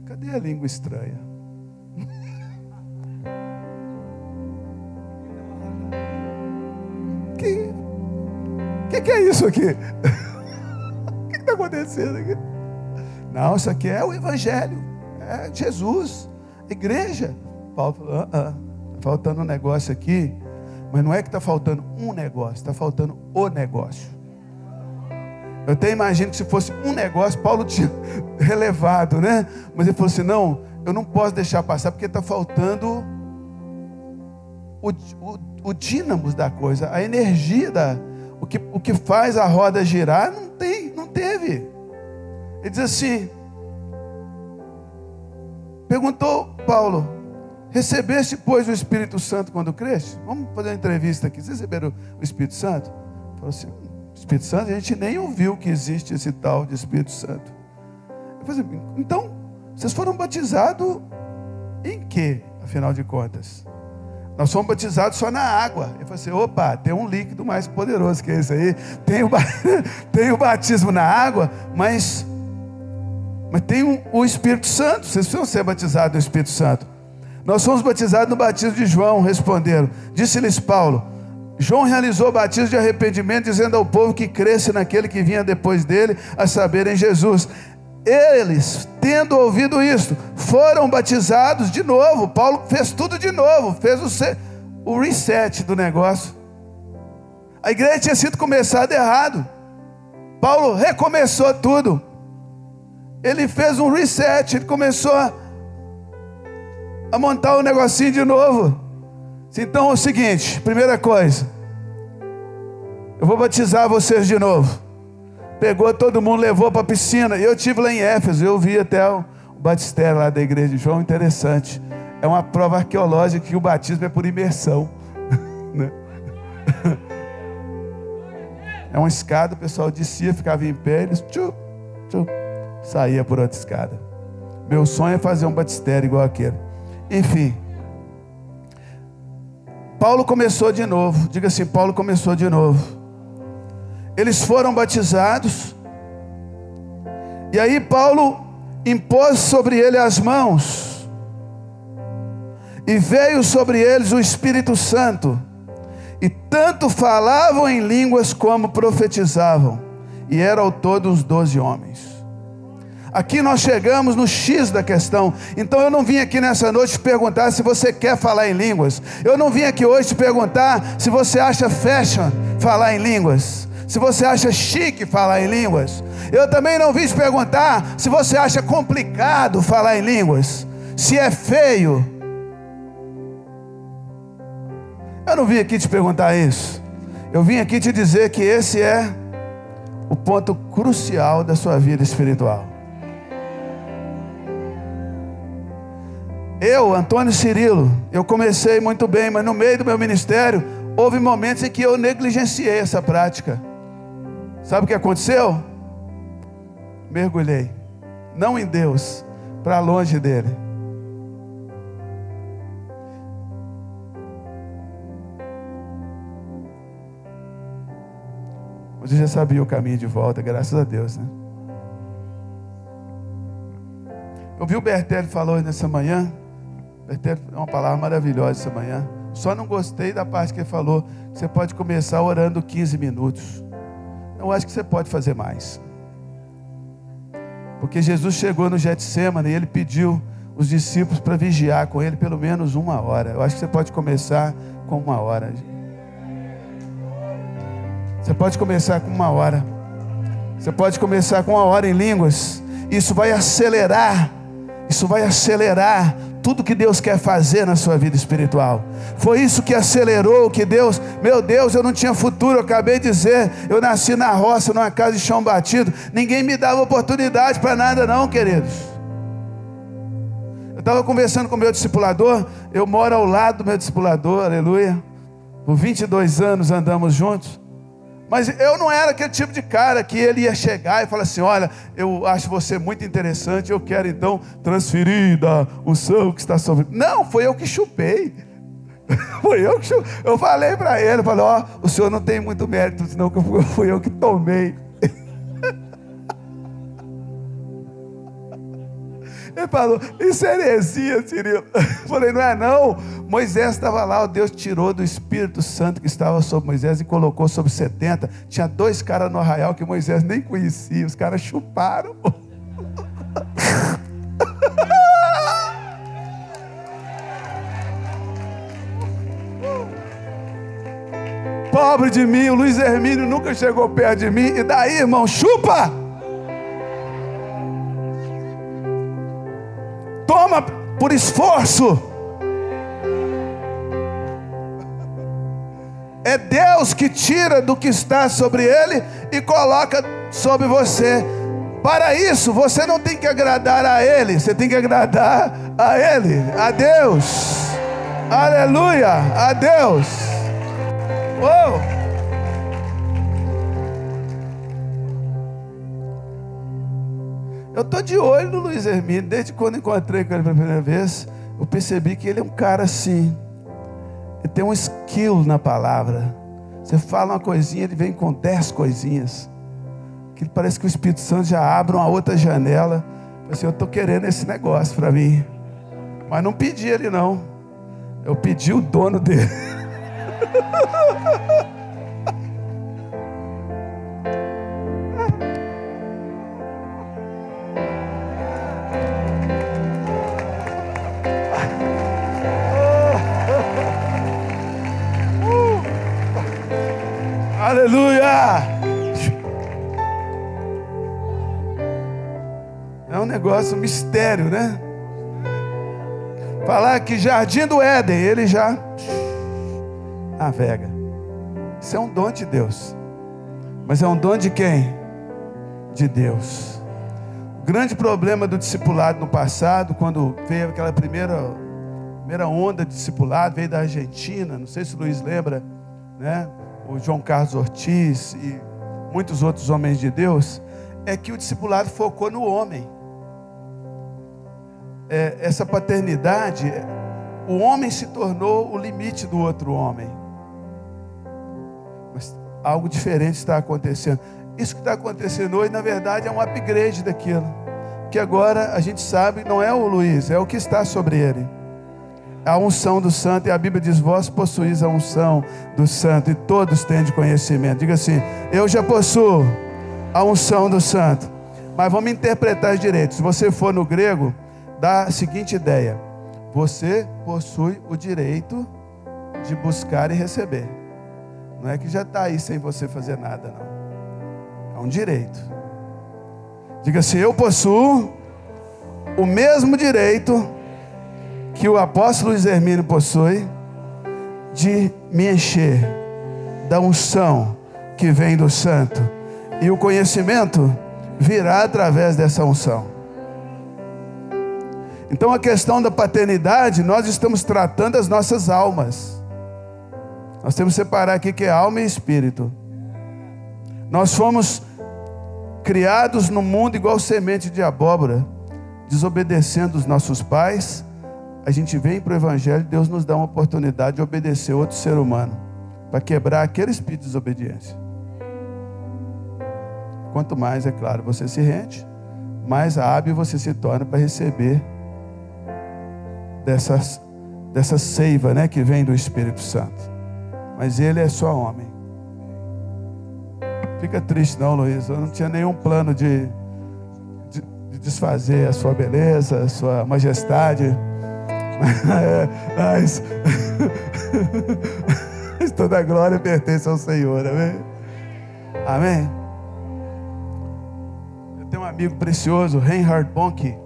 cadê a língua estranha? que, que, que é isso aqui? O que está acontecendo aqui? Não, isso aqui é o Evangelho, é Jesus, igreja. Paulo falou: ah, ah, tá faltando um negócio aqui, mas não é que está faltando um negócio, está faltando o negócio. Eu até imagino que se fosse um negócio, Paulo tinha relevado, né? Mas ele falou assim: não, eu não posso deixar passar porque está faltando o, o, o dínamo da coisa, a energia da. O que, o que faz a roda girar não tem, não teve. Ele diz assim: perguntou Paulo, recebeste, pois, o Espírito Santo quando cresce? Vamos fazer uma entrevista aqui. Vocês receberam o Espírito Santo? Falou assim: Espírito Santo, a gente nem ouviu que existe esse tal de Espírito Santo. Assim, então, vocês foram batizados em que, afinal de contas? Nós fomos batizados só na água. Eu falei assim: opa, tem um líquido mais poderoso que esse aí. Tem o, tem o batismo na água, mas, mas tem um, o Espírito Santo. Vocês precisam ser batizados no Espírito Santo. Nós fomos batizados no batismo de João, responderam. Disse-lhes Paulo: João realizou batismo de arrependimento, dizendo ao povo que cresce naquele que vinha depois dele, a saber, em Jesus. Eles, tendo ouvido isto, foram batizados de novo. Paulo fez tudo de novo, fez o, o reset do negócio. A igreja tinha sido começada errado. Paulo recomeçou tudo. Ele fez um reset, ele começou a, a montar o um negocinho de novo. Então é o seguinte: primeira coisa, eu vou batizar vocês de novo. Pegou todo mundo, levou para a piscina. Eu tive lá em Éfeso, eu vi até o batistério lá da igreja de João, interessante. É uma prova arqueológica que o batismo é por imersão. Né? É uma escada, o pessoal descia, ficava em pé, eles tchu, tchu, saía por outra escada. Meu sonho é fazer um batistério igual aquele. Enfim. Paulo começou de novo. Diga assim: Paulo começou de novo. Eles foram batizados. E aí Paulo impôs sobre ele as mãos. E veio sobre eles o Espírito Santo, e tanto falavam em línguas como profetizavam, e eram ao todo uns doze homens. Aqui nós chegamos no X da questão. Então eu não vim aqui nessa noite te perguntar se você quer falar em línguas. Eu não vim aqui hoje te perguntar se você acha fashion falar em línguas. Se você acha chique falar em línguas. Eu também não vim te perguntar se você acha complicado falar em línguas. Se é feio. Eu não vim aqui te perguntar isso. Eu vim aqui te dizer que esse é o ponto crucial da sua vida espiritual. Eu, Antônio Cirilo, eu comecei muito bem, mas no meio do meu ministério, houve momentos em que eu negligenciei essa prática. Sabe o que aconteceu? Mergulhei, não em Deus, para longe dele. Mas eu já sabia o caminho de volta, graças a Deus, né? Eu vi o Bertelli falou nessa manhã, É uma palavra maravilhosa essa manhã. Só não gostei da parte que ele falou, você pode começar orando 15 minutos. Eu acho que você pode fazer mais. Porque Jesus chegou no Getsemane e ele pediu os discípulos para vigiar com ele pelo menos uma hora. Eu acho que você pode começar com uma hora. Você pode começar com uma hora. Você pode começar com uma hora em línguas. Isso vai acelerar. Isso vai acelerar tudo que Deus quer fazer na sua vida espiritual. Foi isso que acelerou que Deus, meu Deus, eu não tinha futuro, eu acabei de dizer, eu nasci na roça, numa casa de chão batido, ninguém me dava oportunidade para nada não, queridos. Eu estava conversando com meu discipulador, eu moro ao lado do meu discipulador, aleluia. Por 22 anos andamos juntos. Mas eu não era aquele tipo de cara que ele ia chegar e falar assim: Olha, eu acho você muito interessante, eu quero então transferir da unção que está sobre. Não, foi eu que chupei. Foi eu que chupei. Eu falei para ele: falei, Ó, oh, o senhor não tem muito mérito, senão que fui eu que tomei. Ele falou, isso é heresia, Cirilo. Eu falei, não é não. Moisés estava lá, o Deus tirou do Espírito Santo que estava sobre Moisés e colocou sobre 70. Tinha dois caras no arraial que Moisés nem conhecia, os caras chuparam. Pobre de mim, o Luiz Hermínio nunca chegou perto de mim. E daí, irmão, chupa! Toma por esforço. É Deus que tira do que está sobre ele e coloca sobre você. Para isso, você não tem que agradar a ele, você tem que agradar a ele, a Deus. Aleluia, a Deus. Oh! Eu estou de olho no Luiz Hermínio, desde quando encontrei com ele pela primeira vez, eu percebi que ele é um cara assim, ele tem um skill na palavra. Você fala uma coisinha, ele vem com dez coisinhas. Que parece que o Espírito Santo já abre uma outra janela. Assim, eu estou querendo esse negócio para mim. Mas não pedi ele não. Eu pedi o dono dele. Aleluia! É um negócio, um mistério, né? Falar que Jardim do Éden, ele já navega. Isso é um dom de Deus. Mas é um dom de quem? De Deus. O grande problema do discipulado no passado, quando veio aquela primeira, primeira onda de discipulado, veio da Argentina, não sei se o Luiz lembra, né? O João Carlos Ortiz e muitos outros homens de Deus, é que o discipulado focou no homem. É, essa paternidade, o homem se tornou o limite do outro homem. Mas algo diferente está acontecendo. Isso que está acontecendo hoje, na verdade, é um upgrade daquilo. Que agora a gente sabe, não é o Luiz, é o que está sobre ele. A unção do santo, e a Bíblia diz: Vós possuís a unção do santo, e todos têm de conhecimento. Diga assim: Eu já possuo a unção do santo. Mas vamos interpretar direito. Se você for no grego, dá a seguinte ideia: Você possui o direito de buscar e receber. Não é que já está aí sem você fazer nada, não. É um direito. Diga assim: Eu possuo o mesmo direito que o apóstolo Luiz Hermínio possui de me encher da unção que vem do santo. E o conhecimento virá através dessa unção. Então a questão da paternidade, nós estamos tratando as nossas almas. Nós temos que separar aqui que é alma e espírito. Nós fomos criados no mundo igual semente de abóbora, desobedecendo os nossos pais. A gente vem para o Evangelho, Deus nos dá uma oportunidade de obedecer outro ser humano, para quebrar aquele espírito de desobediência. Quanto mais, é claro, você se rende, mais hábil você se torna para receber dessas, dessa seiva né, que vem do Espírito Santo. Mas ele é só homem. Fica triste não, Luiz. Eu não tinha nenhum plano de, de, de desfazer a sua beleza, a sua majestade. Mas, mas toda glória pertence ao Senhor, amém? Amém? Eu tenho um amigo precioso, Reinhard Bonk,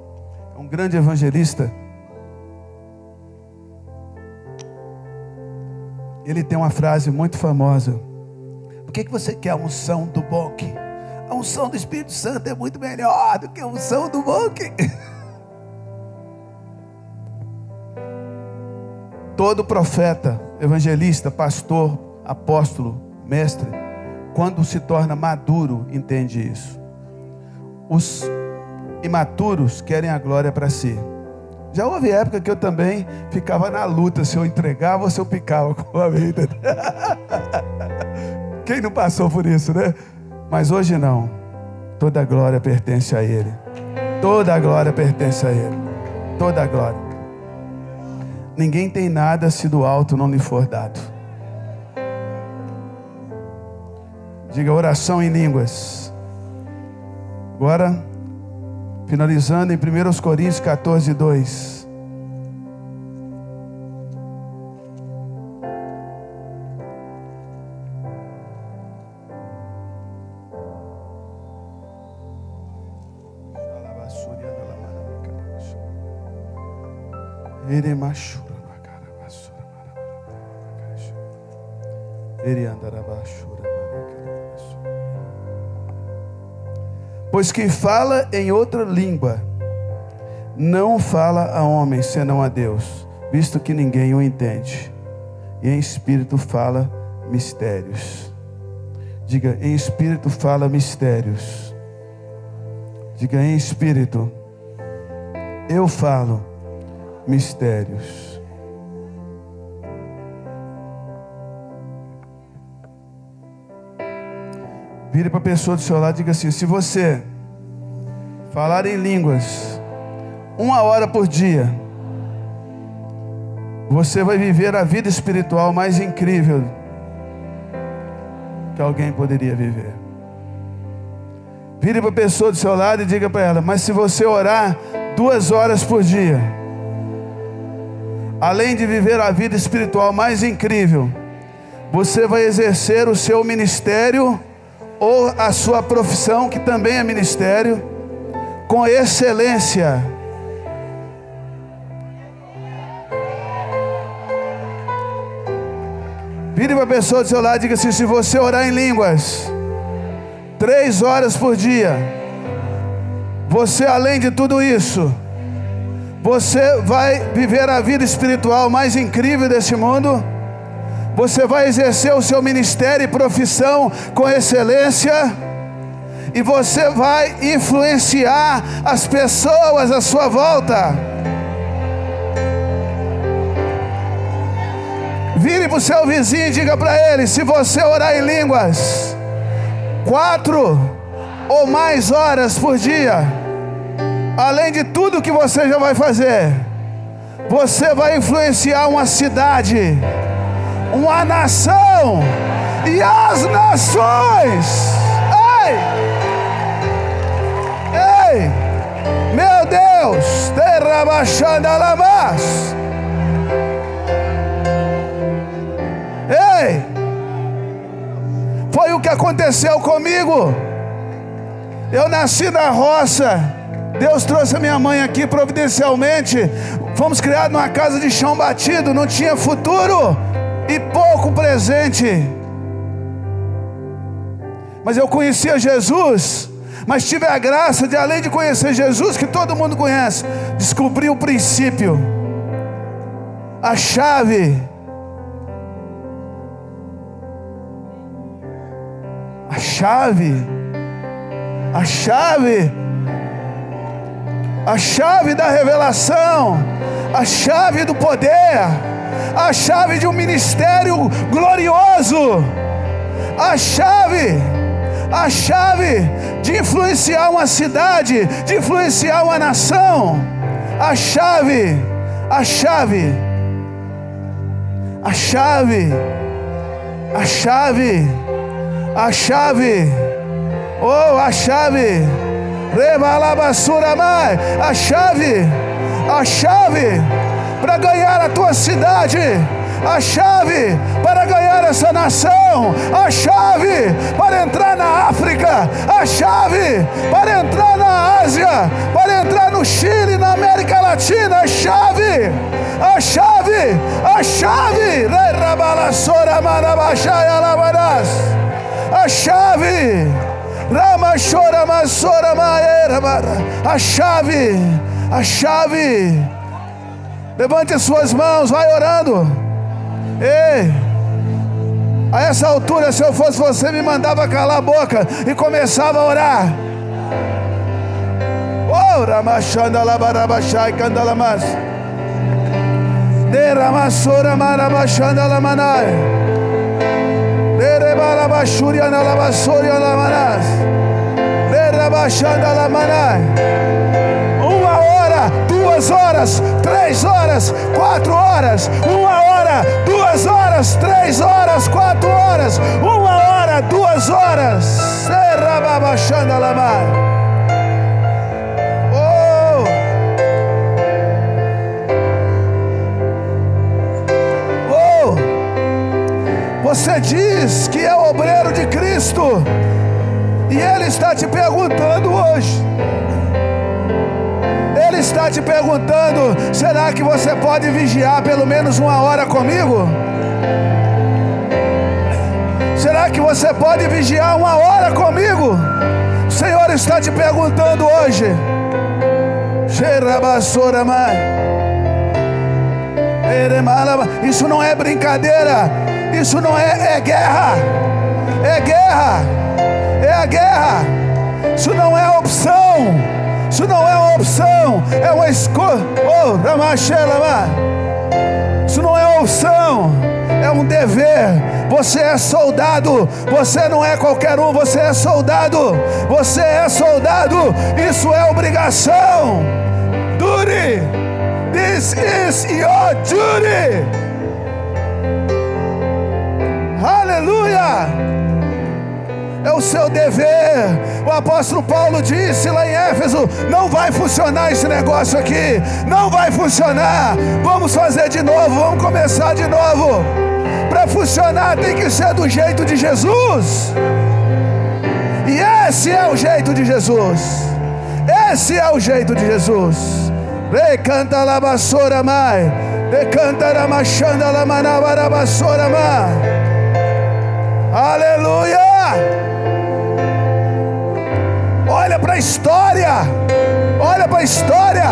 um grande evangelista. Ele tem uma frase muito famosa. Por que, que você quer a unção do Bonk? A unção do Espírito Santo é muito melhor do que a unção do Bonk. Todo profeta, evangelista, pastor, apóstolo, mestre, quando se torna maduro, entende isso. Os imaturos querem a glória para si. Já houve época que eu também ficava na luta se eu entregava ou se eu picava com a vida. Quem não passou por isso, né? Mas hoje não. Toda a glória pertence a Ele. Toda a glória pertence a Ele. Toda a glória. Ninguém tem nada se do alto não lhe for dado. Diga oração em línguas. Agora, finalizando em 1 Coríntios 14, 2. Pois quem fala em outra língua não fala a homem senão a Deus, visto que ninguém o entende. E em espírito fala mistérios. Diga, em espírito fala mistérios. Diga, em espírito eu falo mistérios. Vire para a pessoa do seu lado e diga assim: se você falar em línguas uma hora por dia, você vai viver a vida espiritual mais incrível que alguém poderia viver. Vire para a pessoa do seu lado e diga para ela: mas se você orar duas horas por dia, além de viver a vida espiritual mais incrível, você vai exercer o seu ministério ou a sua profissão, que também é ministério, com excelência. Vire para a pessoa do seu lado e diga assim: se você orar em línguas, três horas por dia, você além de tudo isso, você vai viver a vida espiritual mais incrível desse mundo você vai exercer o seu ministério e profissão com excelência. E você vai influenciar as pessoas à sua volta. Vire para o seu vizinho e diga para ele: se você orar em línguas, quatro ou mais horas por dia, além de tudo que você já vai fazer, Você vai influenciar uma cidade, uma nação e as nações. Ei! Ei! Meu Deus! Derrabachando alamas. Ei! Foi o que aconteceu comigo. Eu nasci na roça. Deus trouxe a minha mãe aqui providencialmente. Fomos criados numa casa de chão batido, não tinha futuro e pouco presente. Mas eu conhecia Jesus, mas tive a graça de, além de conhecer Jesus, que todo mundo conhece, descobrir o princípio, a chave. A chave, a chave, a chave da revelação, a chave do poder, a chave de um ministério glorioso, a chave, a chave de influenciar uma cidade, de influenciar uma nação, a chave, a chave, a chave, a chave a chave, oh, a chave, Rebalabassura mai, a chave, a chave para ganhar a tua cidade, a chave para ganhar essa nação, a chave para entrar na África, a chave para entrar na Ásia, para entrar no Chile, na América Latina, a chave, a chave, a chave, a chave. Rama masora maera a chave, a chave. Levante suas mãos, vai orando. Ei, a essa altura, se eu fosse você, me mandava calar a boca e começava a orar. Oh, Ramachanda labarabachai candalamas. De Ramassora marabachanda lamanai. Uma hora, duas horas, três horas, quatro horas, uma hora, duas horas, três horas, quatro horas, uma hora, duas horas. Serra babachanda lamar. Você diz que é obreiro de Cristo, e Ele está te perguntando hoje. Ele está te perguntando: será que você pode vigiar pelo menos uma hora comigo? Será que você pode vigiar uma hora comigo? O Senhor está te perguntando hoje. Isso não é brincadeira. Isso não é, é guerra. É guerra. É a guerra. Isso não é opção. Isso não é uma opção. É uma escolha. Oh, Isso não é opção. É um dever. Você é soldado. Você não é qualquer um. Você é soldado. Você é soldado. Isso é obrigação. Duty. This is your duty. Aleluia! É o seu dever. O apóstolo Paulo disse lá em Éfeso: não vai funcionar esse negócio aqui, não vai funcionar. Vamos fazer de novo, vamos começar de novo. Para funcionar tem que ser do jeito de Jesus. E esse é o jeito de Jesus. Esse é o jeito de Jesus. Recanta la basura mai. Decanta la machanda la manabara basura mai. Aleluia! Olha para a história, olha para a história.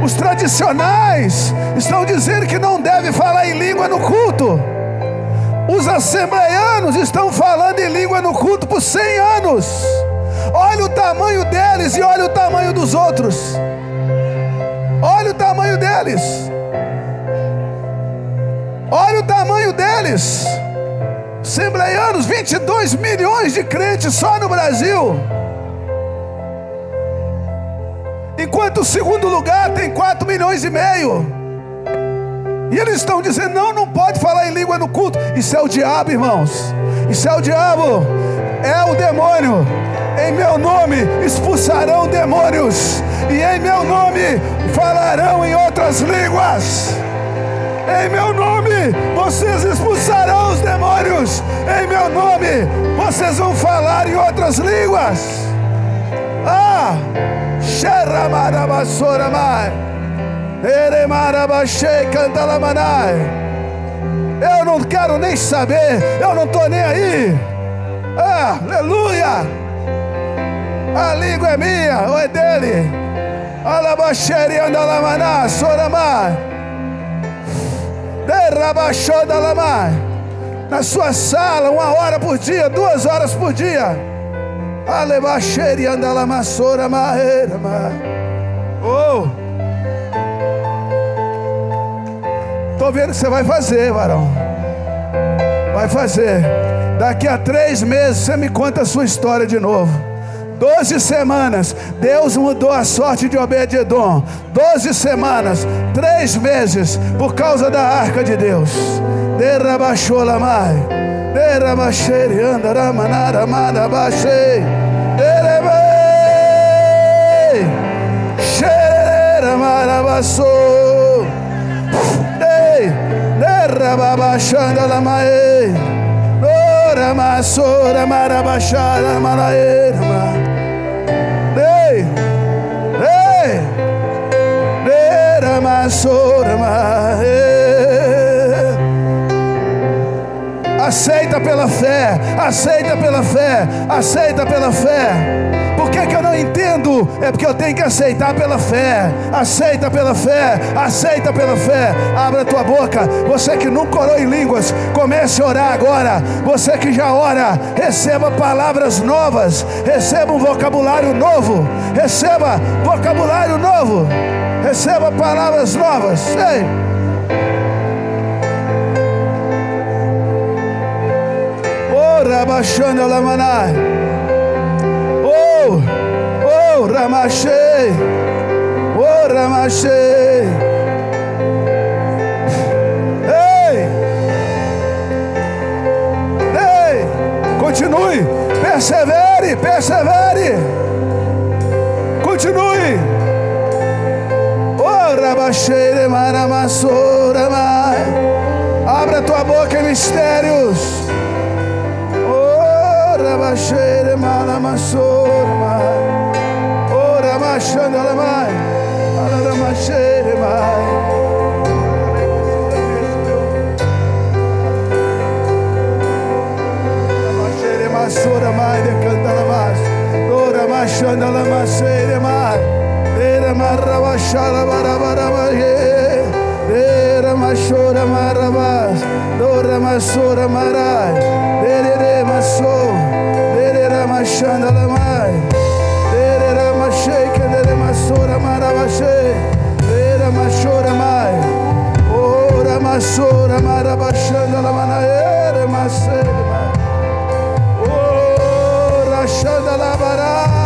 Os tradicionais estão dizendo que não deve falar em língua no culto. Os assembleianos estão falando em língua no culto por 100 anos. Olha o tamanho deles e olha o tamanho dos outros. Olha o tamanho deles. Olha o tamanho deles. Assembleianos, 22 milhões de crentes só no Brasil. Enquanto o segundo lugar tem 4 milhões e meio. E eles estão dizendo: não, não pode falar em língua no culto. Isso é o diabo, irmãos. Isso é o diabo. É o demônio. Em meu nome expulsarão demônios. E em meu nome falarão em outras línguas. Em meu nome vocês expulsarão os demônios. Em meu nome vocês vão falar em outras línguas. Ah! Eu não quero nem saber, eu não estou nem aí. Ah, aleluia! A língua é minha ou é dele? Alabaxeri andalamaná, soramá. Derrabaxou dalamá. Na sua sala, uma hora por dia, duas horas por dia. Alebaxeri andalama, soramá, Oh! Estou vendo que você vai fazer, varão. Vai fazer. Daqui a três meses você me conta a sua história de novo. Doze semanas, Deus mudou a sorte de Obed-Edom. Doze semanas, três meses, por causa da arca de Deus. Derrabachou lamai, derrabachei, andaramanara, manabachei, deremei, xerera, marabassou. Rababashanda Lamae Nora Masora Marabashara Malaerma Ei Ei Nera Masora Aceita pela fé, aceita pela fé, aceita pela fé. Por que, que eu não entendo? É porque eu tenho que aceitar pela fé. Aceita pela fé, aceita pela fé. Abra a tua boca. Você que nunca orou em línguas, comece a orar agora. Você que já ora, receba palavras novas, receba um vocabulário novo, receba vocabulário novo, receba palavras novas. Ei. Ora, baixando a lamanai. Oh, oh, Ramachei. Oh, Ramachei. Ei, ei, continue, persevere, persevere. Continue. Oh, Ramachei, Maramassora, Abra tua boca mistérios. Rabashere Malamasorma Ora Mashandala Mai Alamashere Mai Masora Mai de Cantala Mas Ora Mashandala Masere Mai Era Marabashala Barabaramaye Era Mashora Marabas Dora Masora Marai. Dere Masor machanda lamai. Derera machei que dere masora marabachei. Dera machora mai. Ora masora marabachanda lamanaere masere mai. Ora chanda labarai.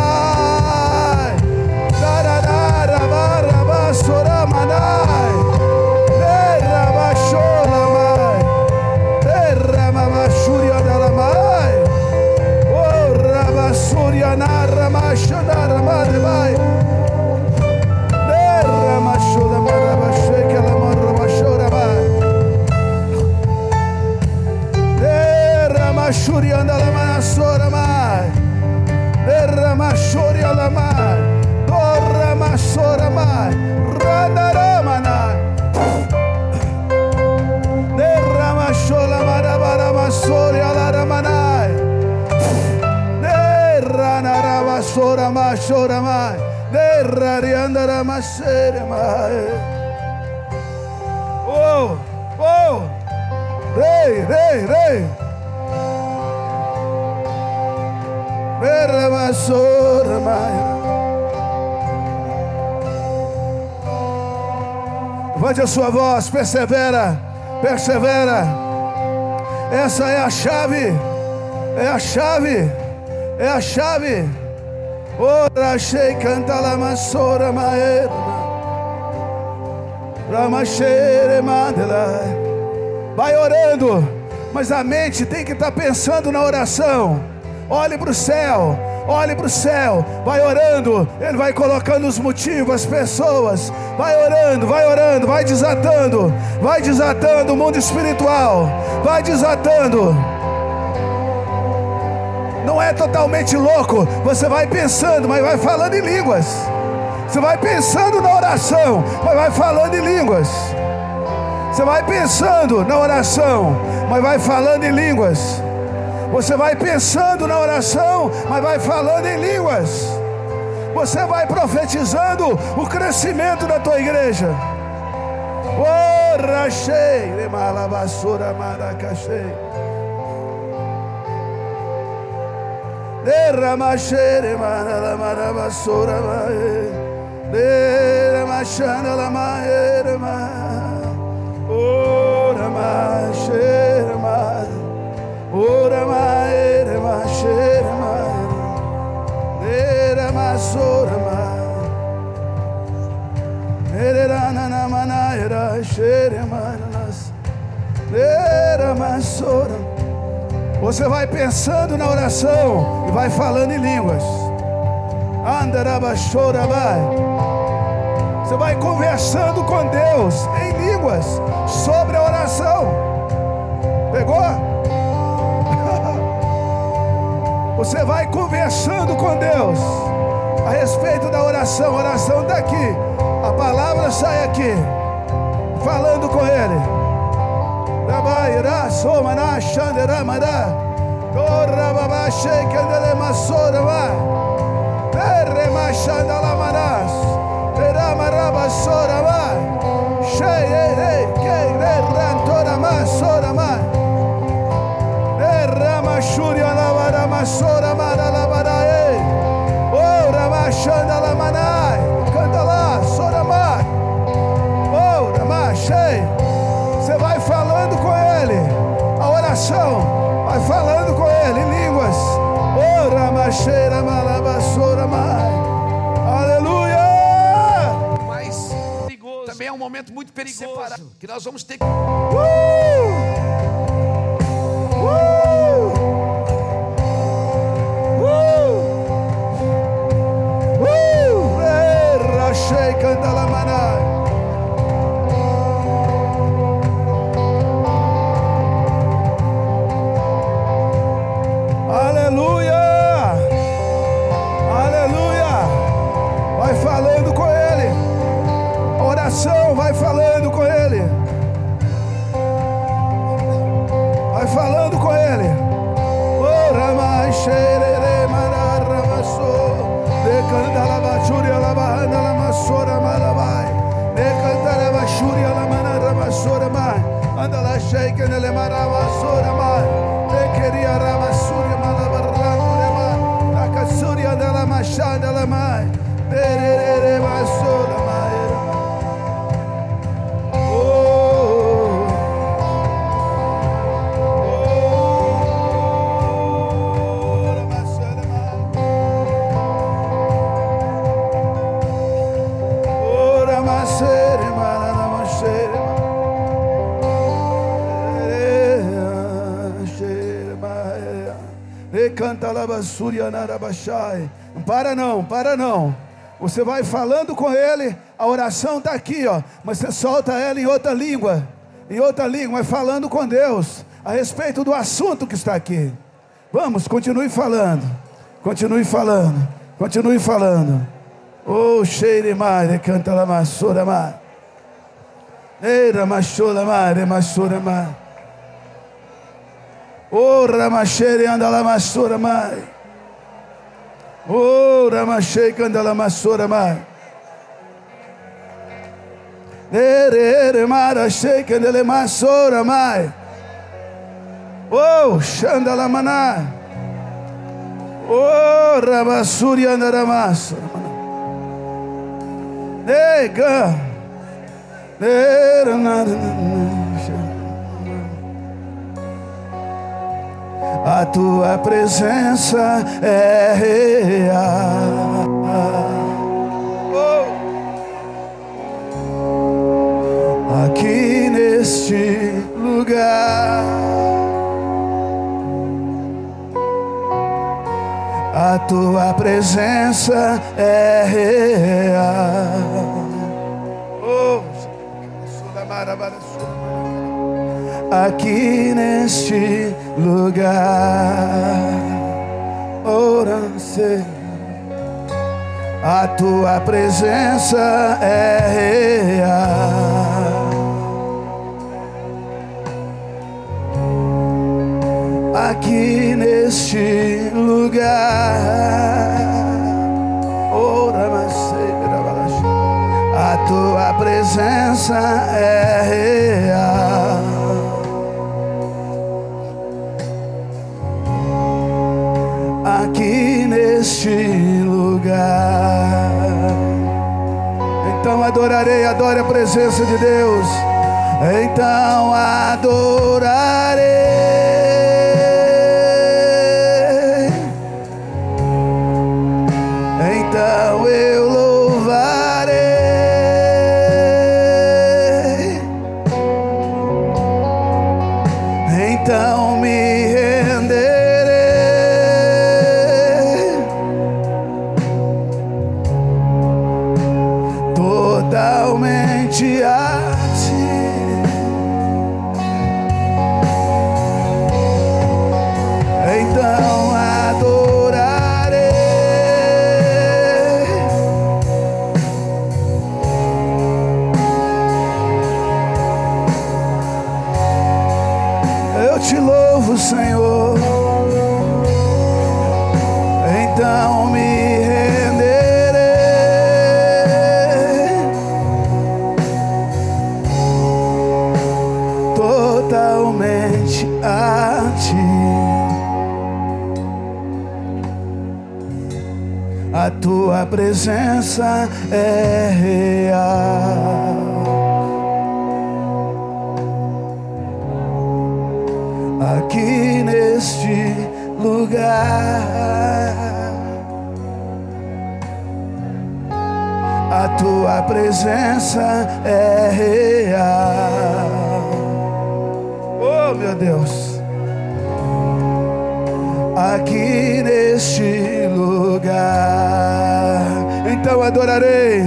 Derra mashuri andala manasora mai. Sora mais, chora mais, derrari andará mais, ser mais. Oh, oh, rei, rei, rei. Derrama sora mais. Levante a sua voz, persevera, persevera. Essa é a chave, é a chave, é a chave. Ora shei canta la masora maerma. Vai orando, mas a mente tem que estar tá pensando na oração. Olhe para o céu, olhe para o céu, vai orando, Ele vai colocando os motivos, as pessoas, vai orando, vai orando, vai desatando, vai desatando o mundo espiritual, vai desatando. Não é totalmente louco, você vai pensando, mas vai falando em línguas. Você vai pensando na oração, mas vai falando em línguas. Você vai pensando na oração, mas vai falando em línguas. Você vai pensando na oração, mas vai falando em línguas. Você vai profetizando o crescimento da tua igreja. Rachei, malabassura maracachei. Derramashere manala manaba soramae. Derramashana la maere ma. Oh, ramashere ma. Eh. Oh, ramaere eh, ma shere ma. Derramasora ma. Ererana na manaera eh, shere ma nas. Derramasora Você vai pensando na oração e vai falando em línguas. Você vai conversando com Deus em línguas sobre a oração. Pegou? Você vai conversando com Deus a respeito da oração. A oração está aqui. A palavra sai aqui. Falando com Ele. Rabairá, somará, xanderá, mará. Torra, babá, sheika, delema, sora, vai. Terrema, xandala, marás. Terá, maraba, sora, vai. Shei, ei, ei, kei, re, rantora, ma, sora, ma. Terrama, xúria, oração. Vai falando com ele em línguas. Oh, Ramacheira Malabassora. Aleluia. Mas perigoso. Também é um momento muito perigoso. Que nós vamos ter que. Uh! Oração vai falando com Ele. Vai falando com Ele. Ora mais xerere mararramassou. Decanta la bachuria la bahana la massora malabai. Decanta la bachuria la manarramassora mai. Anda la sheika nele maramassora mai. Te queria ramassura malabarrando mai. La cassuria della machada la mai. Para não, para não. Você vai falando com ele, a oração está aqui, ó. Mas você solta ela em outra língua. Em outra língua, mas falando com Deus a respeito do assunto que está aqui. Vamos, continue falando. Continue falando. Continue falando. Oh, cheire mare, canta la massura mare. Eira machola mare, massura mare. Oh, ramachere anda la massura mare. Oh, ramachei canta la massura mare. Ere, ere, mara, shei canta le massura mare. Oh, xanda la manai. Oh, rabassuri anda la massura Nega. Nera, nada, A tua presença é real. aqui neste lugar. A tua presença é real. Oh, aqui neste lugar. Ora-se. A tua presença é real. Aqui neste lugar, ora a tua presença é real. Então adorarei, adore a presença de Deus. Então adorarei. Presença é real. Aqui neste lugar, a tua presença é real. Oh, meu Deus, aqui neste lugar então adorarei.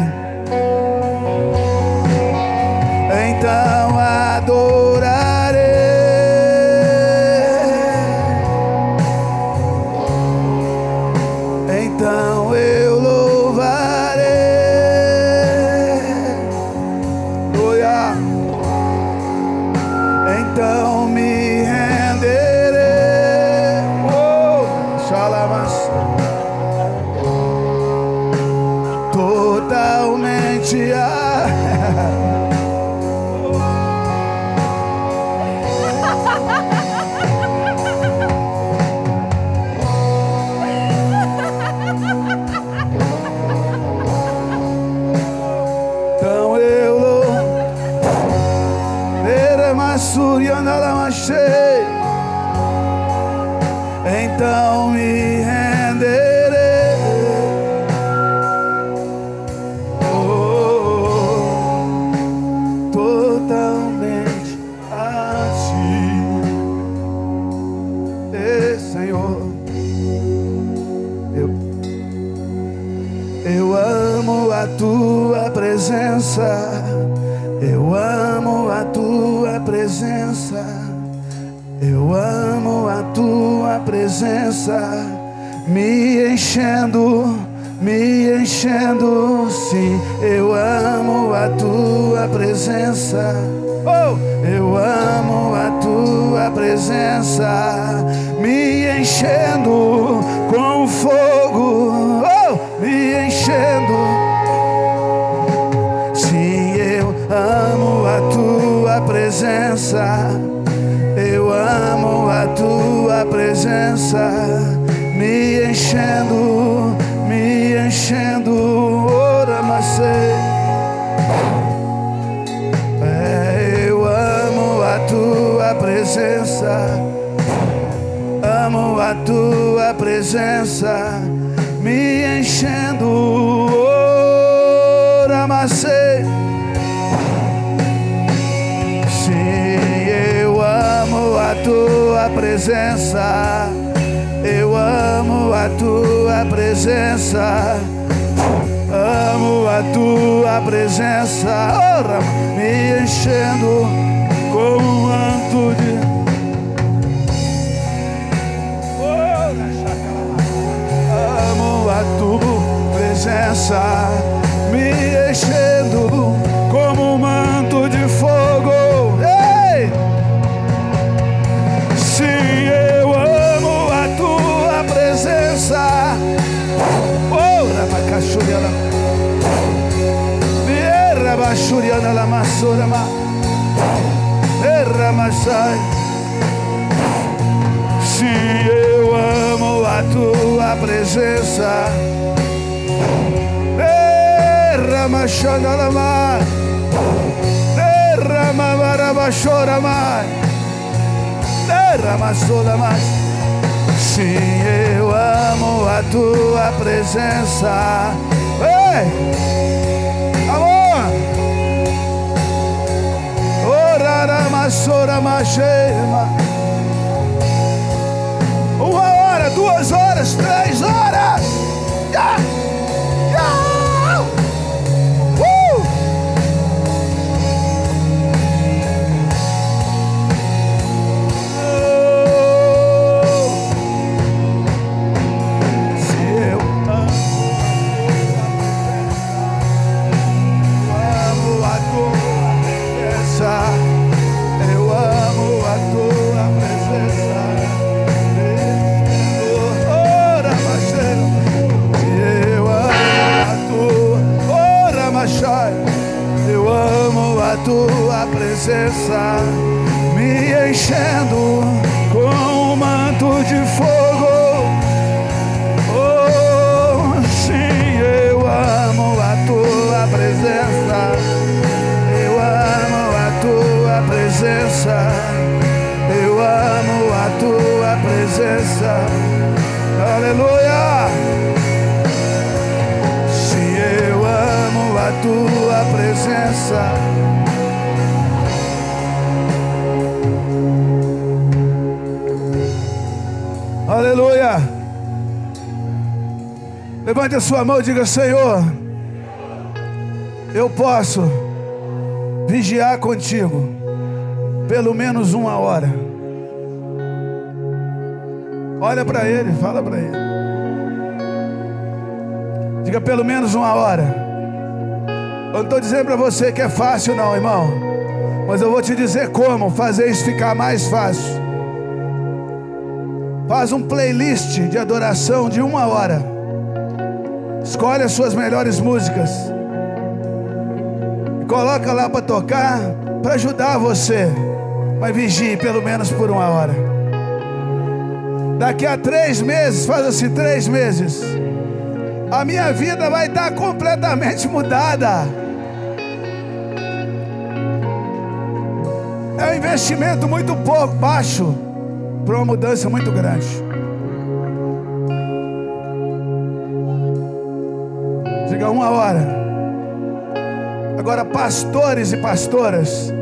Presença, me enchendo, me enchendo, sim, eu amo a tua presença. Oh, eu amo a tua presença, me enchendo com fogo, presença me enchendo, me enchendo, ora mas é, eu amo a tua presença, amo a tua presença, me enchendo, ora mas sim, eu amo a tua presença. Amo a tua presença. Amo a tua presença. Ora, me enchendo com um manto de. Amo a tua presença. Vierra Bachuriana la Massorama. Erra Masai. Sim, eu amo a tua presença. Erra Machana la Mai. Derrama barabachora mais. Derrama sola mais. Sim, eu amo a tua presença. Ei! Uma hora, duas horas, três horas. Yeah! Levante a sua mão e diga: Senhor, eu posso vigiar contigo pelo menos uma hora. Olha para ele, fala para ele. Diga pelo menos uma hora. Eu não estou dizendo para você que é fácil, não, irmão. Mas eu vou te dizer como fazer isso ficar mais fácil. Faz um playlist de adoração de uma hora. Escolhe as suas melhores músicas. Coloca lá para tocar, para ajudar você. Mas vigie pelo menos por uma hora. Daqui a três meses, faz assim, três meses. A minha vida vai estar completamente mudada. É um investimento muito pouco, baixo, para uma mudança muito grande. Uma hora. Agora, pastores e pastoras,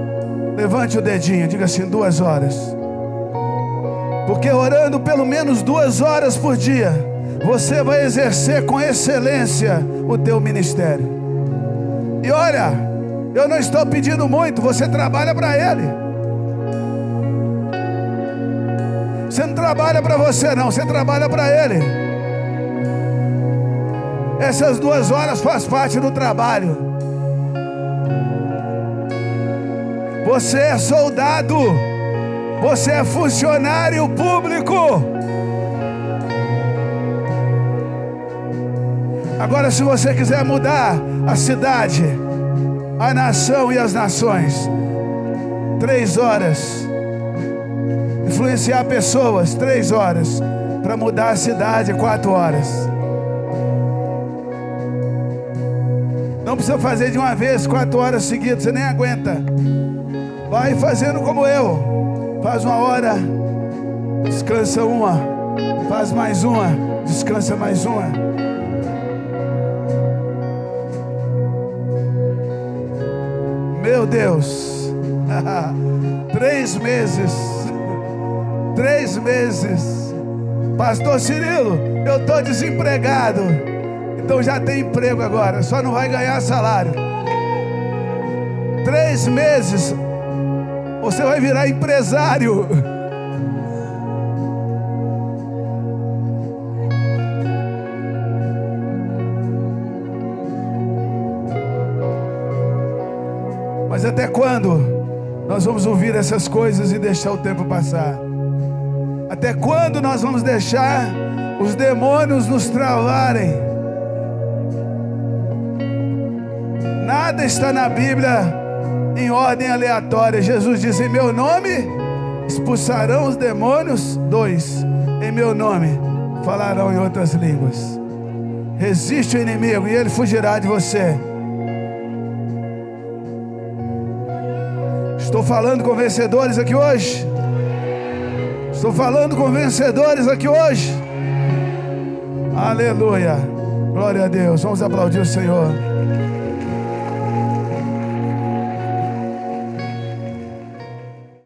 levante o dedinho, diga assim: duas horas. Porque orando pelo menos duas horas por dia, você vai exercer com excelência o teu ministério. E olha, eu não estou pedindo muito, você trabalha para Ele. Você não trabalha para você, não, você trabalha para Ele. Essas duas horas faz parte do trabalho. Você é soldado, você é funcionário público. Agora, se você quiser mudar a cidade, a nação e as nações, três horas. Influenciar pessoas, três horas. Para mudar a cidade, quatro horas. Não precisa fazer de uma vez, quatro horas seguidas, você nem aguenta. Vai fazendo como eu. Faz uma hora, descansa uma. Faz mais uma, descansa mais uma. Meu Deus, três meses. Três meses. Pastor Cirilo, eu estou desempregado. Então já tem emprego agora, só não vai ganhar salário. Três meses, você vai virar empresário. Mas até quando nós vamos ouvir essas coisas e deixar o tempo passar? Até quando nós vamos deixar os demônios nos travarem? Nada está na Bíblia em ordem aleatória. Jesus diz: Em meu nome expulsarão os demônios. Dois, em meu nome falarão em outras línguas. Resiste o inimigo e ele fugirá de você. Estou falando com vencedores aqui hoje. Estou falando com vencedores aqui hoje. Aleluia. Glória a Deus. Vamos aplaudir o Senhor.